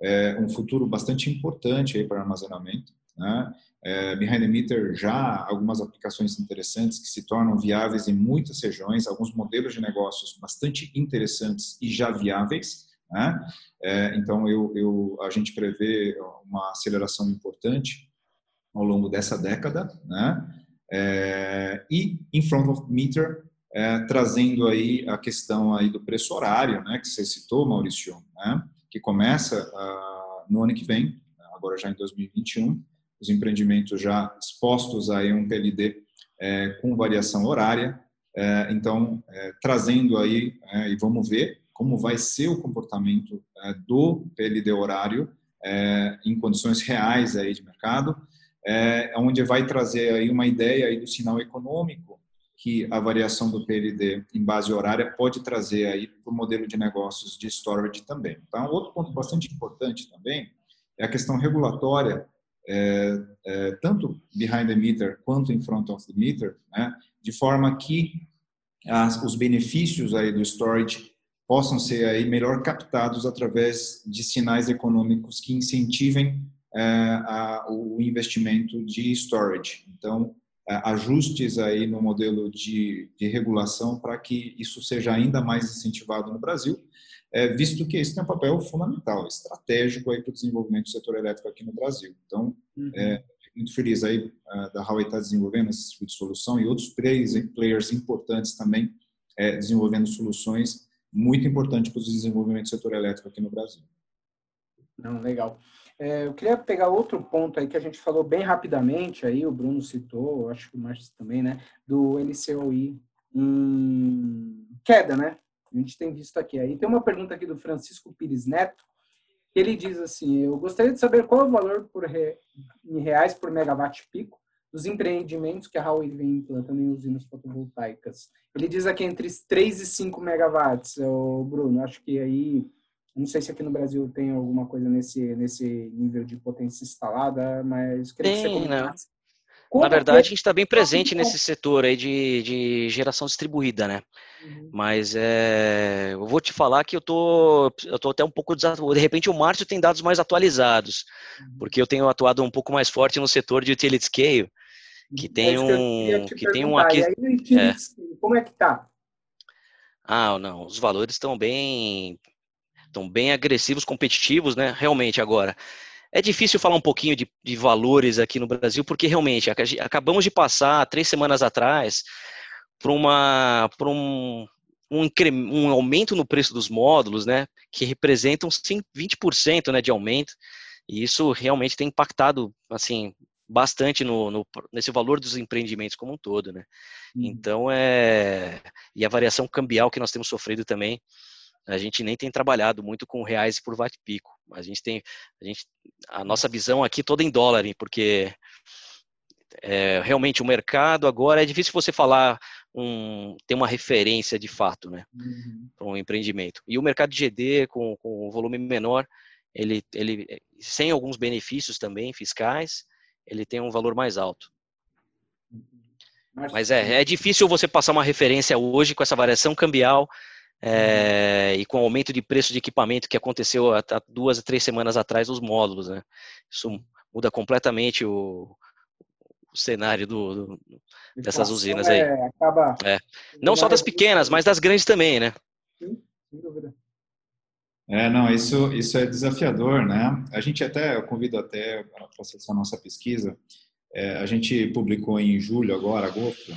S4: é, um futuro bastante importante aí para armazenamento. Né? É, behind the meter já algumas aplicações interessantes que se tornam viáveis em muitas regiões, alguns modelos de negócios bastante interessantes e já viáveis. Né? É, então, eu, eu, a gente prevê uma aceleração importante ao longo dessa década, né? É, e in front of meter, é, trazendo aí a questão aí do preço horário, né, que você citou, Maurício, né, que começa uh, no ano que vem, agora já em 2021, os empreendimentos já expostos a um PLD é, com variação horária, é, então é, trazendo aí é, e vamos ver como vai ser o comportamento é, do PLD horário é, em condições reais aí de mercado, é, onde vai trazer aí uma ideia aí do sinal econômico que a variação do PLD em base horária pode trazer aí para o modelo de negócios de storage também. Então, outro ponto bastante importante também é a questão regulatória, é, é, tanto behind the meter quanto in front of the meter, né, de forma que as, os benefícios aí do storage possam ser aí melhor captados através de sinais econômicos que incentivem é, a, o investimento de storage. Então, é, ajustes aí no modelo de, de regulação para que isso seja ainda mais incentivado no Brasil, é, visto que esse tem um papel fundamental, estratégico aí para o desenvolvimento do setor elétrico aqui no Brasil. Então, uhum. é, muito feliz aí da Huawei estar tá desenvolvendo esse tipo de solução e outros players, players importantes também é, desenvolvendo soluções muito importante para o desenvolvimento do setor elétrico aqui no Brasil.
S2: Não, legal. É, eu queria pegar outro ponto aí que a gente falou bem rapidamente, aí o Bruno citou, acho que o Márcio também, né, do NCOI em queda, né? A gente tem visto aqui. Aí tem uma pergunta aqui do Francisco Pires Neto, ele diz assim, eu gostaria de saber qual é o valor por re... em reais por megawatt pico dos empreendimentos que a Huawei vem implantando em usinas fotovoltaicas. Ele diz aqui entre 3 e 5 megawatts, o Bruno. Acho que aí, não sei se aqui no Brasil tem alguma coisa nesse, nesse nível de potência instalada, mas queria
S3: tem,
S2: que você
S3: né?
S2: comentasse.
S3: Na verdade, a gente está bem presente nesse setor aí de, de geração distribuída, né?
S2: Uhum.
S3: Mas é, eu vou te falar que eu tô, eu tô até um pouco desatuado. De repente, o Márcio tem dados mais atualizados,
S2: Uhum.
S3: porque eu tenho atuado um pouco mais forte no setor de utility scale, que tem
S2: É que eu
S3: um,
S2: te
S3: que tem um aqui.
S2: Utilities, como é que tá?
S3: Ah, não, os valores estão bem, estão bem agressivos, competitivos, né? Realmente agora. É difícil falar um pouquinho de, de valores aqui no Brasil, porque realmente aca- acabamos de passar três semanas atrás por uma, por um, um, um aumento no preço dos módulos, né? Que representam sim 20%, né, de aumento. E isso realmente tem impactado, assim, bastante no, no- nesse valor dos empreendimentos como um todo, né?
S2: Uhum.
S3: Então é e a variação cambial que nós temos sofrido também. A gente nem tem trabalhado muito com reais por watt pico. A gente tem a gente a nossa visão aqui toda em dólar, porque é, realmente o mercado agora é difícil você falar um ter uma referência de fato, né,
S2: Uhum.
S3: para um empreendimento. E o mercado de GD com, com um volume menor, ele ele sem alguns benefícios também fiscais, ele tem um valor mais alto. Mas é, é difícil você passar uma referência hoje com essa variação cambial é, e com o aumento de preço de equipamento que aconteceu há há duas, três semanas atrás dos módulos, né? Isso muda completamente o, o cenário do, do- dessas usinas aí.
S2: é- acaba-
S3: É. Não só das pequenas, mas das grandes também, né?
S2: Sem dúvida.
S4: É, não, isso, isso é desafiador, né? A gente até, eu convido até para acessar a nossa pesquisa, é, a gente publicou em julho agora, agosto,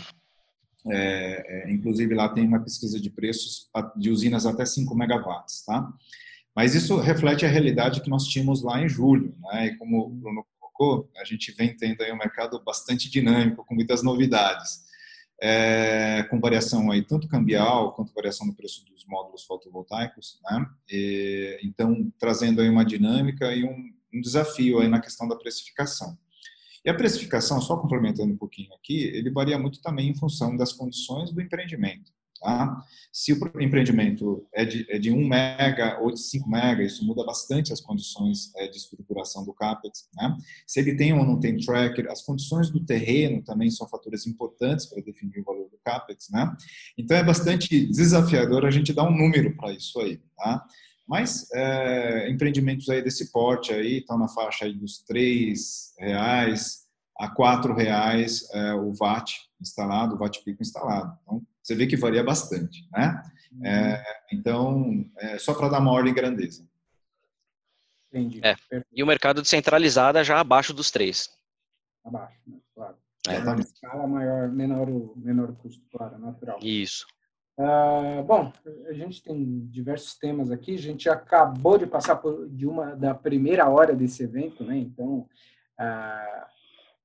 S4: é, é, inclusive lá tem uma pesquisa de preços de usinas até 5 megawatts, tá? Mas isso reflete a realidade que nós tínhamos lá em julho, né? E como o Bruno colocou, a gente vem tendo aí um mercado bastante dinâmico, com muitas novidades é, com variação aí tanto cambial quanto variação no preço dos módulos fotovoltaicos, né? E, então trazendo aí uma dinâmica e um, um desafio aí na questão da precificação. E a precificação, só complementando um pouquinho aqui, ele varia muito também em função das condições do empreendimento. Tá? Se o empreendimento é de, é de 1 mega ou de 5 mega, isso muda bastante as condições é, de estruturação do CAPEX. Né? Se ele tem ou não tem tracker, as condições do terreno também são fatores importantes para definir o valor do CAPEX. Né? Então é bastante desafiador a gente dar um número para isso aí. Tá? Mas é, empreendimentos aí desse porte aí estão na faixa aí dos três reais a quatro reais é, o watt instalado, o watt pico instalado. Então você vê que varia bastante, né? É, então é, só para dar uma ordem de grandeza.
S2: Entendi.
S3: É. E o mercado descentralizado já abaixo dos três.
S2: Abaixo, né? claro.
S3: É.
S2: Menor escala, maior, menor, o, menor custo, claro, natural.
S3: Isso.
S2: Ah, bom, a gente tem diversos temas aqui. A gente acabou de passar por, de uma da primeira hora desse evento, né? Então, ah,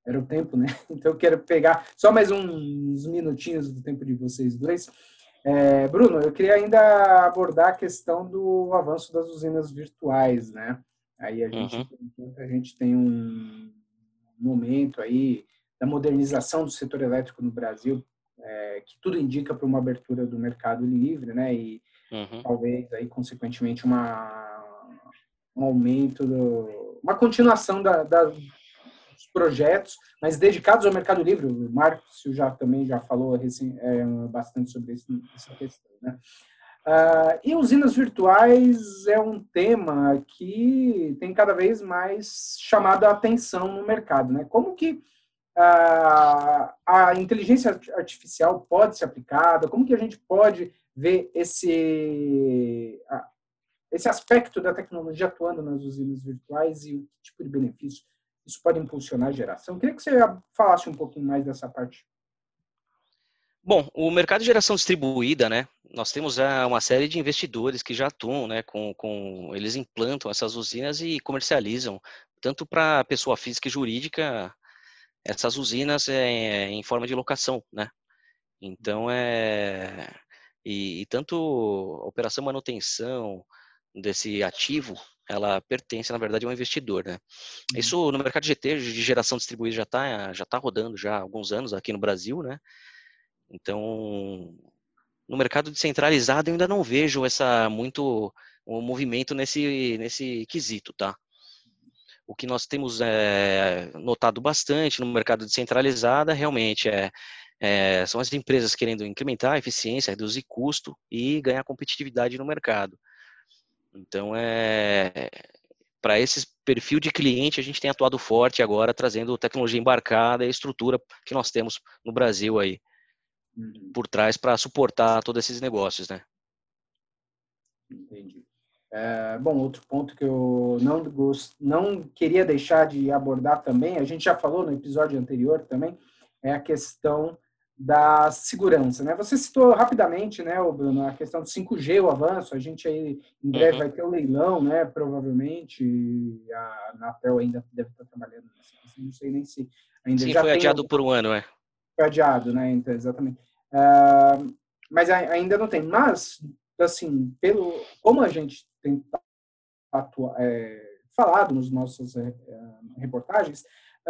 S2: era o tempo, né? Então, eu quero pegar só mais uns minutinhos do tempo de vocês dois. É, Bruno, eu queria ainda abordar a questão do avanço das usinas virtuais, né? Aí a gente,
S3: Uhum.
S2: a gente tem um momento aí da modernização do setor elétrico no Brasil, é, que tudo indica para uma abertura do mercado livre, né? E
S3: Uhum.
S2: talvez aí consequentemente uma um aumento do, uma continuação da, da- projetos, mas dedicados ao mercado livre. O Márcio já também já falou recém, é, bastante sobre esse, essa questão, né? Ah, e usinas virtuais é um tema que tem cada vez mais chamado a atenção no mercado, né? Como que ah, a inteligência artificial pode ser aplicada? Como que a gente pode ver esse ah, esse aspecto da tecnologia atuando nas usinas virtuais e o tipo de benefício isso pode impulsionar a geração? Eu queria que você falasse um pouquinho mais dessa parte.
S3: Bom, o mercado de geração distribuída, né? Nós temos ah, uma série de investidores que já atuam, né? Com, com eles implantam essas usinas e comercializam tanto para pessoa física e jurídica essas usinas é, em forma de locação, né? Então é e, e tanto operação manutenção, desse ativo, ela pertence, na verdade, a um investidor, né?
S2: Uhum.
S3: Isso no mercado de GT, de geração distribuída, já está já tá rodando já há alguns anos aqui no Brasil, né? Então, no mercado descentralizado, eu ainda não vejo essa muito um movimento nesse, nesse quesito, tá? O que nós temos é, notado bastante no mercado descentralizado realmente é, é, são as empresas querendo incrementar a eficiência, reduzir custo e ganhar competitividade no mercado. Então, é, para esse perfil de cliente, a gente tem atuado forte agora, trazendo tecnologia embarcada e estrutura que nós temos no Brasil aí, uhum. por trás para suportar todos esses negócios, né?
S2: Entendi. É, bom, outro ponto que eu não, gost... não queria deixar de abordar também, a gente já falou no episódio anterior também, é a questão da segurança, né? Você citou rapidamente, né, Bruno, a questão do 5G, o avanço. A gente aí em breve uhum. vai ter o um leilão, né? Provavelmente a Anatel ainda deve estar trabalhando nisso. Não sei nem se ainda
S3: Sim,
S2: já
S3: foi adiado por um ano, é.
S2: Foi adiado, né? Então, exatamente. Uh, mas ainda não tem. Mas assim, pelo como a gente tem atua, é, falado nos nossos é, reportagens,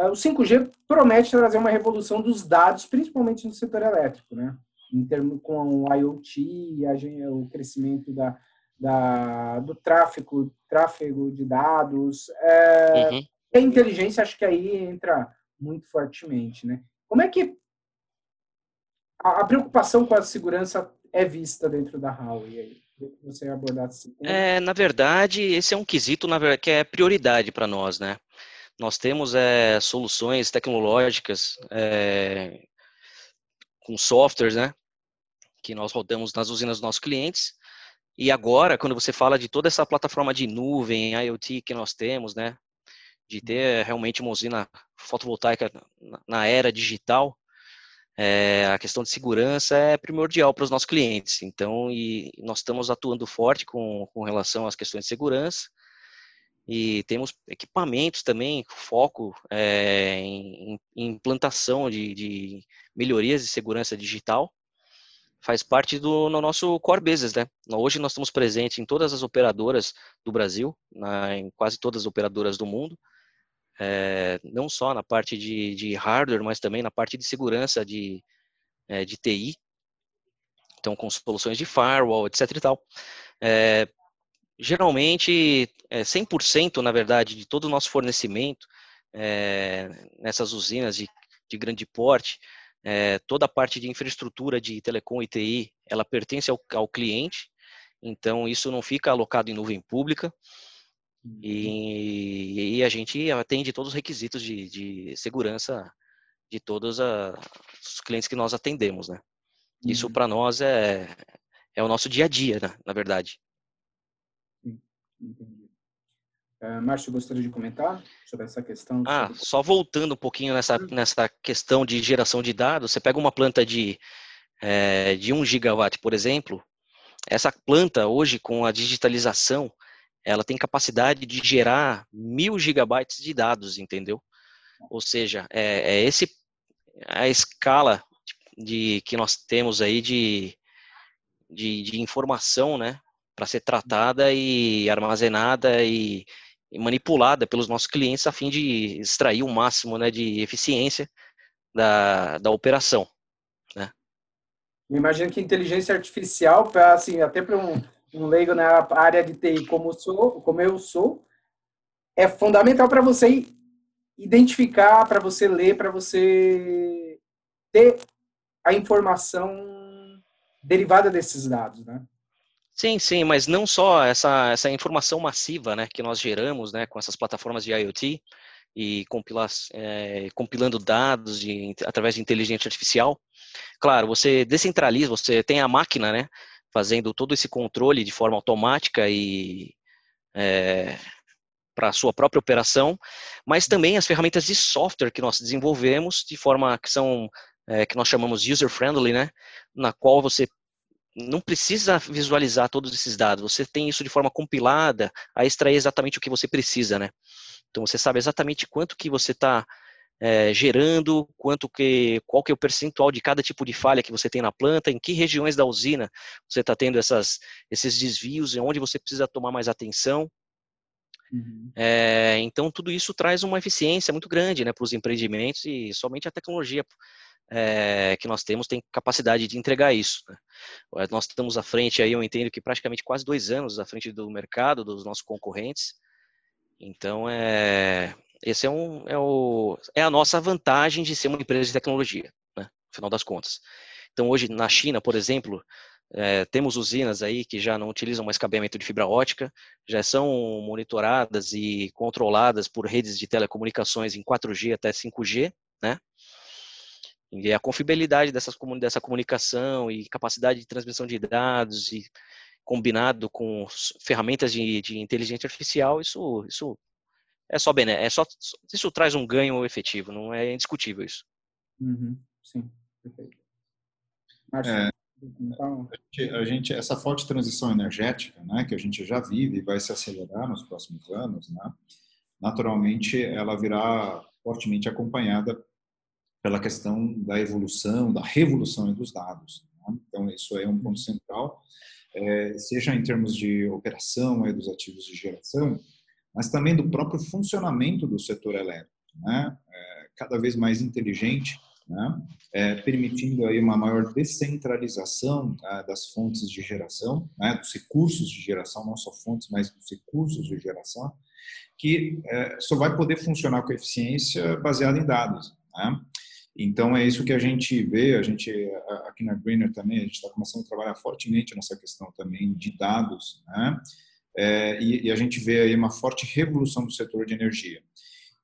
S2: o 5G promete trazer uma revolução dos dados, principalmente no setor elétrico, né? Em termos com o IoT, a, o crescimento da, da, do tráfego, tráfego de dados. É, uhum. A inteligência, acho que aí entra muito fortemente, né? Como é que a, a preocupação com a segurança é vista dentro da Huawei aí? Você abordar assim.
S3: É, na verdade, esse é um quesito na verdade, que é prioridade para nós, né? Nós temos é, soluções tecnológicas é, com softwares, né? Que nós rodamos nas usinas dos nossos clientes. E agora, quando você fala de toda essa plataforma de nuvem, IoT que nós temos, né? De ter realmente uma usina fotovoltaica na era digital, é, a questão de segurança é primordial para os nossos clientes. Então, e nós estamos atuando forte com, com relação às questões de segurança e temos equipamentos também, foco é, em, em, implantação de, de, melhorias de segurança digital, faz parte do no nosso core business, né? Hoje nós estamos presentes em todas as operadoras do Brasil, na, em quase todas as operadoras do mundo, é, não só na parte de, de, hardware, mas também na parte de segurança de, é, de TI, então com soluções de firewall, etc e tal. É, geralmente, é, 100% na verdade de todo o nosso fornecimento é, nessas usinas de, de grande porte, é, toda a parte de infraestrutura de telecom e TI, ela pertence ao, ao cliente, então isso não fica alocado em nuvem pública, e, e, a gente atende todos os requisitos de, de segurança de todos a, os clientes que nós atendemos, né? Isso uhum. para nós é, é o nosso dia a dia, né? na verdade.
S2: Entendi. Uh, Márcio, gostaria de comentar sobre essa questão?
S3: Ah, sobre... só voltando um pouquinho nessa, nessa questão de geração de dados, você pega uma planta de, é, de 1 gigawatt, por exemplo, essa planta hoje com a digitalização, ela tem capacidade de gerar mil gigabytes de dados, entendeu? Ou seja, é, é esse a escala de que nós temos aí de, de, de informação, né, para ser tratada e armazenada e, e, manipulada pelos nossos clientes a fim de extrair o máximo, né, de eficiência da, da operação, né?
S2: Imagino que inteligência artificial, assim, até para um um leigo na área de TI como sou, como eu sou, é fundamental para você identificar, para você ler, para você ter a informação derivada desses dados, né?
S3: Sim, sim, mas não só essa, essa informação massiva, né, que nós geramos, né, com essas plataformas de IoT e é, compilando dados de, através de inteligência artificial. Claro, você descentraliza, você tem a máquina, né, fazendo todo esse controle de forma automática e é, para a sua própria operação, mas também as ferramentas de software que nós desenvolvemos de forma que são é, que nós chamamos user friendly, né, na qual você não precisa visualizar todos esses dados, você tem isso de forma compilada a extrair exatamente o que você precisa, né? Então você sabe exatamente quanto que você está é, gerando, quanto que, qual que é o percentual de cada tipo de falha que você tem na planta, em que regiões da usina você está tendo essas, esses desvios, onde você precisa tomar mais atenção. Uhum. É, então, tudo isso traz uma eficiência muito grande né, para os empreendimentos e somente a tecnologia é, que nós temos tem capacidade de entregar isso. Né? Nós estamos à frente, aí eu entendo que praticamente quase dois anos à frente do mercado, dos nossos concorrentes. Então, é, esse é, um, é, o, é a nossa vantagem de ser uma empresa de tecnologia, né, no final das contas. Então, hoje, na China, por exemplo, é, temos usinas aí que já não utilizam mais cabeamento de fibra ótica, já são monitoradas e controladas por redes de telecomunicações em 4G até 5G, né? E a confiabilidade dessas, dessa comunicação e capacidade de transmissão de dados e combinado com ferramentas de, de inteligência artificial, isso, isso é só bené é só isso traz um ganho efetivo, não é indiscutível isso.
S2: Uhum, sim, perfeito.
S4: é, então... a, gente, a, gente, essa forte transição energética, né, que a gente já vive e vai se acelerar nos próximos anos, né, naturalmente ela virá fortemente acompanhada pela questão da evolução, da revolução dos dados. Né? Então isso é um ponto central, é, seja em termos de operação dos ativos de geração, mas também do próprio funcionamento do setor elétrico, né? É, cada vez mais inteligente, né? É, permitindo aí uma maior descentralização tá? das fontes de geração, né? dos recursos de geração, não só fontes, mas dos recursos de geração, que é, só vai poder funcionar com eficiência baseada em dados. Né? Então é isso que a gente vê, a gente aqui na Greener também a gente está começando a trabalhar fortemente nessa questão também de dados, né? é, e, e, a gente vê aí uma forte revolução do setor de energia.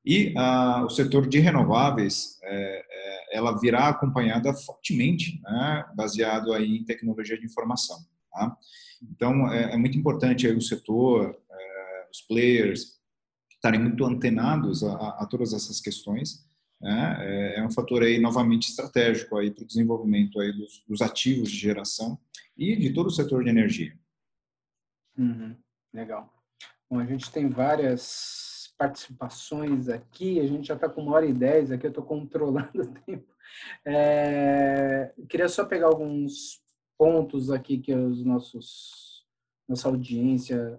S4: E ah, o setor de renováveis, é, é, ela virá acompanhada fortemente, né, baseado aí em tecnologia de informação. Tá? Então, é, é, muito importante aí o setor, é, os players, estarem muito antenados a, a todas essas questões. Né? É, é, um fator aí novamente estratégico aí para o desenvolvimento aí dos, dos, ativos de geração e de todo o setor de energia.
S2: Uhum. Legal. Bom, a gente tem várias participações aqui, a gente já está com uma hora e dez aqui, eu estou controlando o tempo. É, queria só pegar alguns pontos aqui que os nossos nossa audiência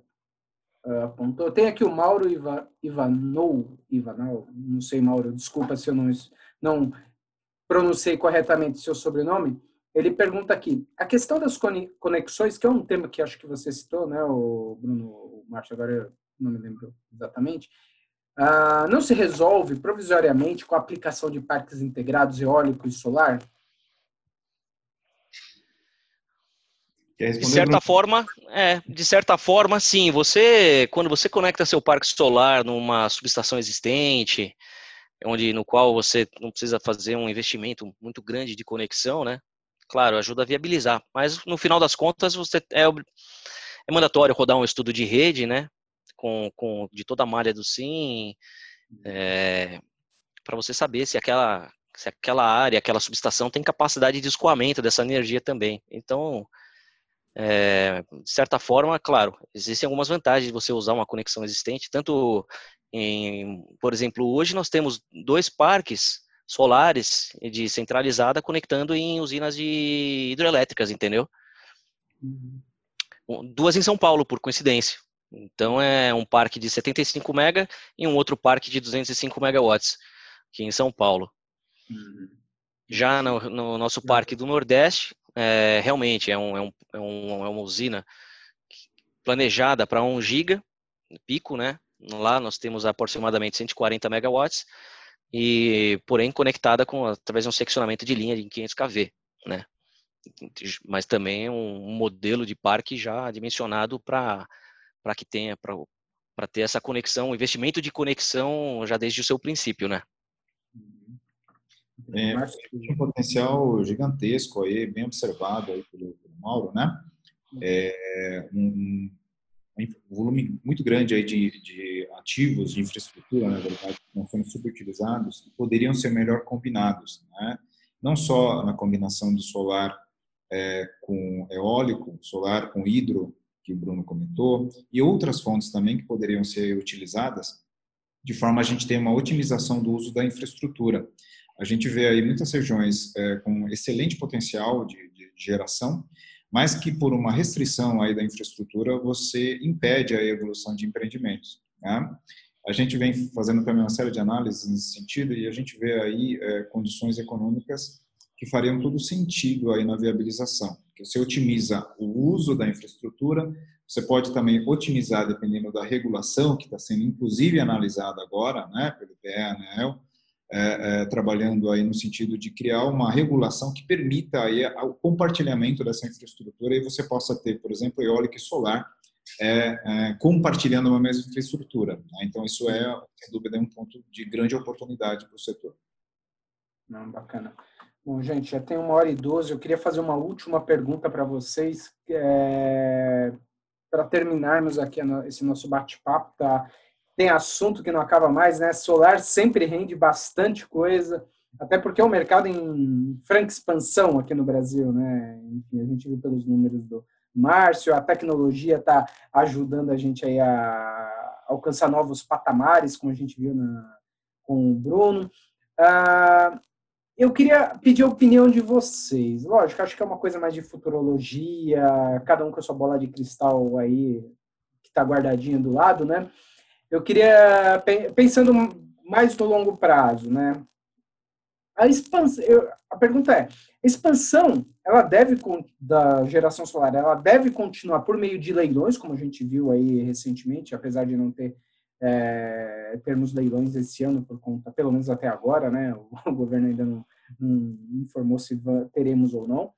S2: apontou. Tem aqui o Mauro Iva, Ivanou, Ivanal, não sei, Mauro, desculpa se eu não, não pronunciei corretamente seu sobrenome. Ele pergunta aqui, a questão das conexões, que é um tema que acho que você citou, né, o Bruno, o Márcio, agora não me lembro exatamente, uh, não se resolve provisoriamente com a aplicação de parques integrados eólico e solar?
S3: De certa forma, é, de certa forma, sim. Você, quando você conecta seu parque solar numa subestação existente, onde no qual você não precisa fazer um investimento muito grande de conexão, né? claro, ajuda a viabilizar. Mas no final das contas, você é, é mandatório rodar um estudo de rede, né? Com, com de toda a malha do SIM, é, para você saber se aquela, se aquela área, aquela subestação tem capacidade de escoamento dessa energia também. Então, é, de certa forma, claro, existem algumas vantagens de você usar uma conexão existente, tanto em, por exemplo, hoje nós temos dois parques solares de centralizada conectando em usinas de hidrelétricas, entendeu? Uhum. Duas em São Paulo, por coincidência. Então é um parque de 75 mega e um outro parque de 205 megawatts aqui em São Paulo. Uhum. Já no, no, nosso parque do Nordeste, é, realmente é, um, é, um, é, um, é uma usina planejada para 1 giga pico, né? Lá nós temos aproximadamente 140 megawatts e porém conectada com através de um seccionamento de linha de 500 kV, né? Mas também um modelo de parque já dimensionado para para que tenha para para ter essa conexão, investimento de conexão já desde o seu princípio, né?
S4: É, um potencial gigantesco aí, bem observado aí pelo, pelo Mauro, né? É, um, um volume muito grande aí de, de ativos de infraestrutura, na verdade, que não foram superutilizados, que poderiam ser melhor combinados, né? não só na combinação de solar é, com eólico, solar com hidro, que o Bruno comentou, e outras fontes também que poderiam ser utilizadas de forma a gente ter uma otimização do uso da infraestrutura. A gente vê aí muitas regiões é, com excelente potencial de, de, geração, mas que por uma restrição aí da infraestrutura você impede a evolução de empreendimentos. Né? A gente vem fazendo também uma série de análises nesse sentido e a gente vê aí é, condições econômicas que fariam todo sentido aí na viabilização. Que você otimiza o uso da infraestrutura, você pode também otimizar dependendo da regulação que está sendo inclusive analisada agora, né, pelo ANEL, é, é, trabalhando aí no sentido de criar uma regulação que permita aí o compartilhamento dessa infraestrutura e você possa ter, por exemplo, eólica e solar é, é, compartilhando uma mesma infraestrutura. Né? Então, isso é, sem dúvida, um ponto de grande oportunidade para o setor.
S2: Não, bacana. Bom, gente, já tem uma hora e doze. Eu queria fazer uma última pergunta para vocês, é, para terminarmos aqui esse nosso bate-papo. Tá? Tem assunto que não acaba mais, né? Solar sempre rende bastante coisa, até porque é um mercado em franca expansão aqui no Brasil, né? Enfim, a gente viu pelos números do, Márcio, a tecnologia está ajudando a gente aí a alcançar novos patamares, como a gente viu na, com o Bruno. Ah, eu queria pedir a opinião de vocês. Lógico, acho que é uma coisa mais de futurologia, cada um com a sua bola de cristal aí, que está guardadinha do lado, né? Eu queria, pensando mais no longo prazo, né? A expansão, eu, a pergunta é, a expansão, ela deve da geração solar, ela deve continuar por meio de leilões, como a gente viu aí recentemente, apesar de não ter é, termos leilões esse ano por conta, pelo menos até agora, né? O, governo ainda não, não, informou se teremos ou não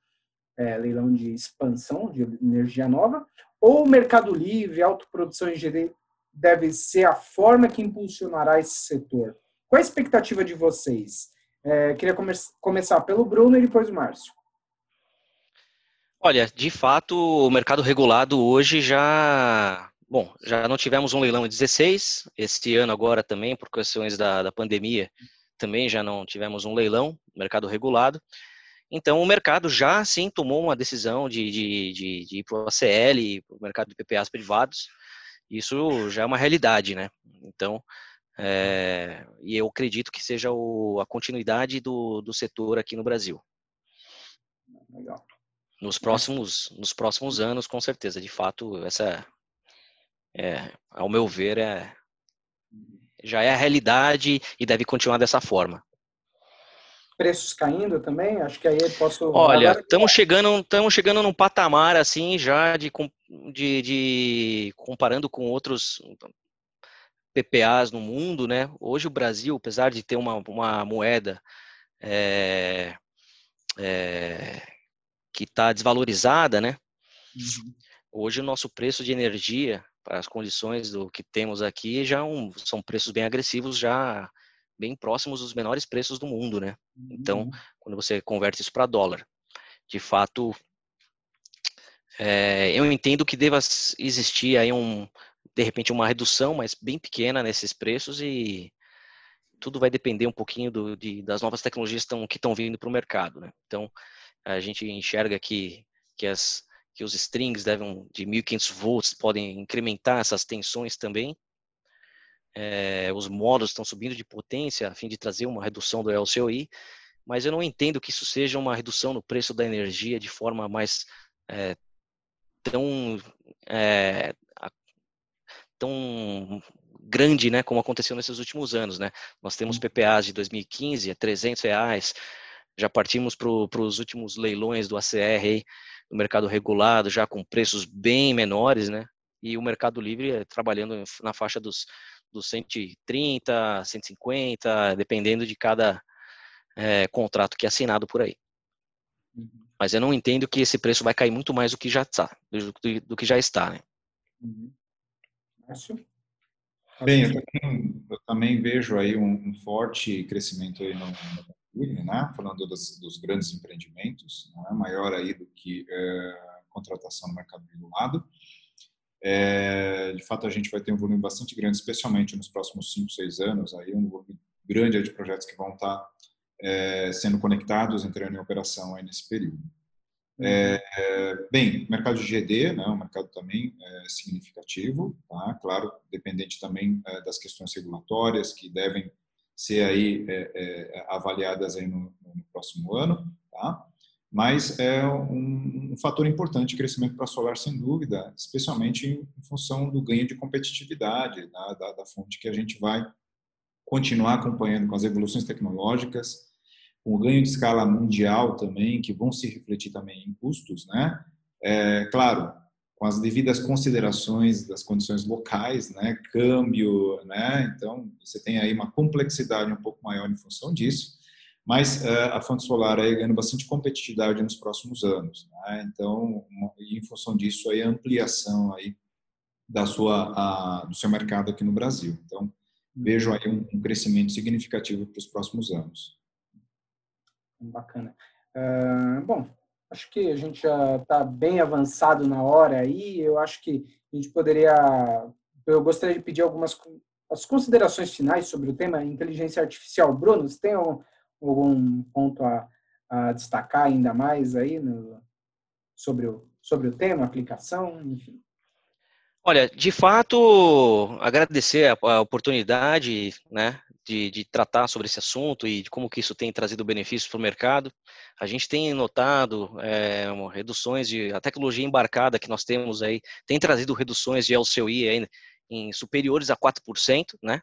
S2: é, leilão de expansão de energia nova, ou mercado livre, autoprodução em deve ser a forma que impulsionará esse setor. Qual a expectativa de vocês? É, queria come começar pelo Bruno e depois o Márcio.
S3: Olha, de fato, o mercado regulado hoje já. Bom, já não tivemos um leilão em 16, este ano agora também, por questões da, da pandemia, também já não tivemos um leilão, mercado regulado. Então, o mercado já sim tomou uma decisão de, de, de, de ir para o ACL, para o mercado de PPAs privados. Isso já é uma realidade, né? Então, é, e eu acredito que seja o, a continuidade do, do setor aqui no Brasil. Legal. Nos próximos, nos próximos anos, com certeza. De fato, essa, é, ao meu ver, é, já é a realidade e deve continuar dessa forma.
S2: Preços caindo também? Acho que aí eu posso.
S3: Olha, estamos chegando, estamos chegando num patamar assim já de, de, de comparando com outros PPAs no mundo, né? Hoje o Brasil, apesar de ter uma, uma moeda é, é, que está desvalorizada, né? Uhum. Hoje o nosso preço de energia as condições do que temos aqui já um, são preços bem agressivos, já bem próximos dos menores preços do mundo, né? Então, uhum. quando você converte isso para dólar, de fato, é, eu entendo que deva existir aí um, de repente uma redução, mas bem pequena nesses preços e tudo vai depender um pouquinho do, de, das novas tecnologias tão, que estão vindo para o mercado. Né? Então, a gente enxerga que, que, as, que os strings devem, de 1.500 volts podem incrementar essas tensões também. É, os módulos estão subindo de potência a fim de trazer uma redução do LCOI, mas eu não entendo que isso seja uma redução no preço da energia de forma mais é, tão é, tão grande, né, como aconteceu nesses últimos anos, né? Nós temos PPAs de 2015 a 300 reais, já partimos para os últimos leilões do ACR aí, no mercado regulado, já com preços bem menores, né? E o Mercado Livre é trabalhando na faixa dos, dos 130, 150, dependendo de cada é, contrato que é assinado por aí. Uhum. Mas eu não entendo que esse preço vai cair muito mais do que já está, do, do que já está, né? Uhum.
S4: Márcio? Bem, eu também, eu também, vejo aí um, um, forte crescimento aí no, no né? falando dos, dos, grandes empreendimentos, não é maior aí do que é, contratação no mercado regulado. É, de fato, a gente vai ter um volume bastante grande, especialmente nos próximos 5, 6 anos, aí um volume grande de projetos que vão estar é, sendo conectados, entrando em operação aí nesse período. É, bem, mercado de GD, né, um mercado também é, significativo, tá? claro, dependente também é, das questões regulatórias que devem ser aí é, é, avaliadas aí no, no, próximo ano, tá? Mas é um, um fator importante de crescimento para a solar, sem dúvida, especialmente em, função do ganho de competitividade né, da, da fonte que a gente vai continuar acompanhando com as evoluções tecnológicas, com o ganho de escala mundial também, que vão se refletir também em custos, né? É, claro, com as devidas considerações das condições locais, né, câmbio, né, então você tem aí uma complexidade um pouco maior em função disso, mas uh, a fonte solar aí ganhando bastante competitividade nos próximos anos, né, então em função disso aí a ampliação aí da sua a, do seu mercado aqui no Brasil, então vejo aí um, um crescimento significativo para os próximos anos.
S2: Bacana. Uh, bom, Acho que a gente já está bem avançado na hora aí. Eu acho que a gente poderia. Eu gostaria de pedir algumas as considerações finais sobre o tema inteligência artificial. Bruno, você tem algum ponto a, a destacar ainda mais aí no, sobre, o, sobre o tema, aplicação, enfim?
S3: Olha, de fato, agradecer a, a oportunidade, né, de, de, tratar sobre esse assunto e de como que isso tem trazido benefícios para o mercado. A gente tem notado é, reduções de a tecnologia embarcada que nós temos aí tem trazido reduções de LCOI aí em superiores a 4%, né?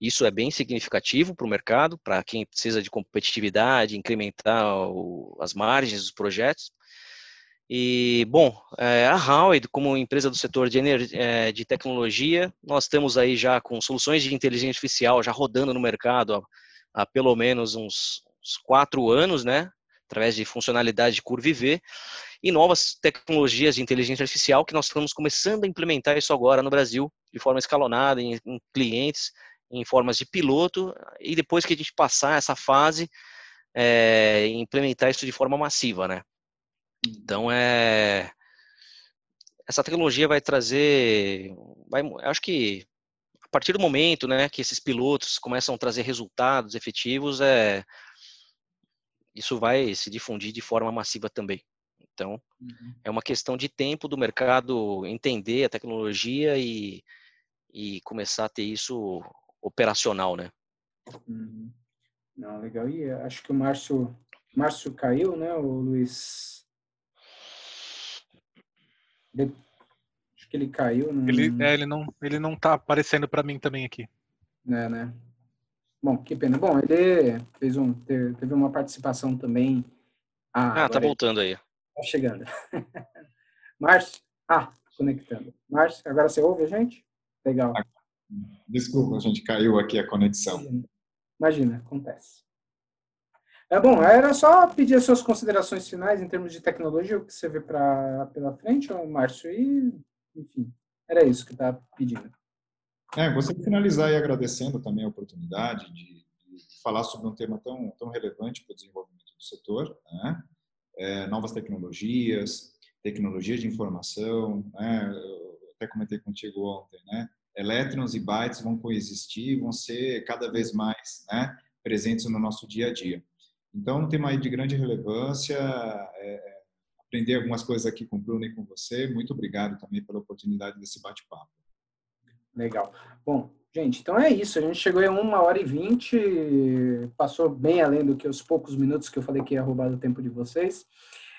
S3: Isso é bem significativo para o mercado, para quem precisa de competitividade, incrementar o, as margens dos projetos. E, bom, é, a Howard, como empresa do setor de, é, de tecnologia, nós estamos aí já com soluções de inteligência artificial já rodando no mercado há, há pelo menos uns, uns, quatro anos, né? Através de funcionalidade de Curve e novas tecnologias de inteligência artificial que nós estamos começando a implementar isso agora no Brasil de forma escalonada em, em clientes, em formas de piloto e depois que a gente passar essa fase, é, implementar isso de forma massiva, né? Então é essa tecnologia vai trazer, vai, acho que a partir do momento, né, que esses pilotos começam a trazer resultados efetivos, é isso vai se difundir de forma massiva também. Então, uhum. é uma questão de tempo do mercado entender a tecnologia e, e começar a ter isso operacional, né?
S2: Uhum. Não, legal. E acho que o Márcio, Márcio caiu, né, o Luiz? Ele, acho que ele caiu.
S5: Num... Ele, é, ele não, ele não tá aparecendo para mim também aqui.
S2: É, né? Bom, que pena. Bom, ele fez um, teve uma participação também.
S3: Ah, ah tá voltando aí.
S2: Tá chegando. Márcio, ah, conectando. Márcio, agora você ouve a gente? Legal.
S4: Desculpa, a gente caiu aqui a conexão.
S2: Imagina, Imagina acontece. É bom, era só pedir as suas considerações finais em termos de tecnologia, o que você vê pra, pela frente, Márcio, e, enfim, era isso que está pedindo.
S4: É, gostaria de finalizar aí agradecendo também a oportunidade de, de falar sobre um tema tão, tão relevante para o desenvolvimento do setor, né? É, novas tecnologias, tecnologia de informação, né? Eu até comentei contigo ontem, né? Elétrons e bytes vão coexistir, vão ser cada vez mais né, presentes no nosso dia a dia. Então, um tema aí de grande relevância, é, é, aprender algumas coisas aqui com o Bruno e com você. Muito obrigado também pela oportunidade desse bate-papo.
S2: Legal. Bom, gente, então é isso. A gente chegou em uma hora e vinte, passou bem além do que os poucos minutos que eu falei que ia roubar do tempo de vocês.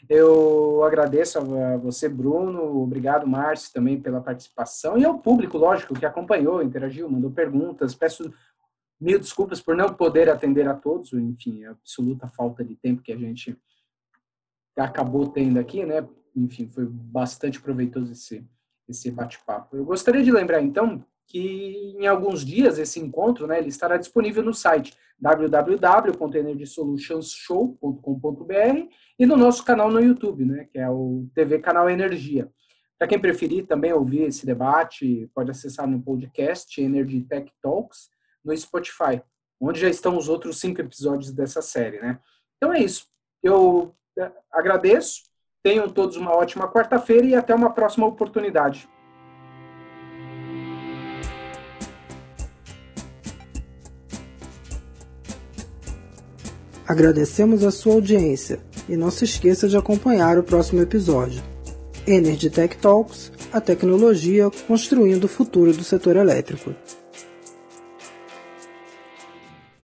S2: Eu agradeço a você, Bruno, obrigado, Márcio, também pela participação, e ao público, lógico, que acompanhou, interagiu, mandou perguntas. Peço Mil desculpas por não poder atender a todos, enfim, a absoluta falta de tempo que a gente acabou tendo aqui, né? Enfim, foi bastante proveitoso esse, esse bate-papo. Eu gostaria de lembrar, então, que em alguns dias esse encontro, né, ele estará disponível no site www.energysolutionshow.com.br e no nosso canal no YouTube, né, que é o TV Canal Energia. Para quem preferir também ouvir esse debate, pode acessar no podcast Energy Tech Talks no Spotify, onde já estão os outros cinco episódios dessa série, né? Então é isso. Eu é, agradeço. Tenham todos uma ótima quarta-feira e até uma próxima oportunidade.
S1: Agradecemos a sua audiência e não se esqueça de acompanhar o próximo episódio. Energy Tech Talks, a tecnologia construindo o futuro do setor elétrico.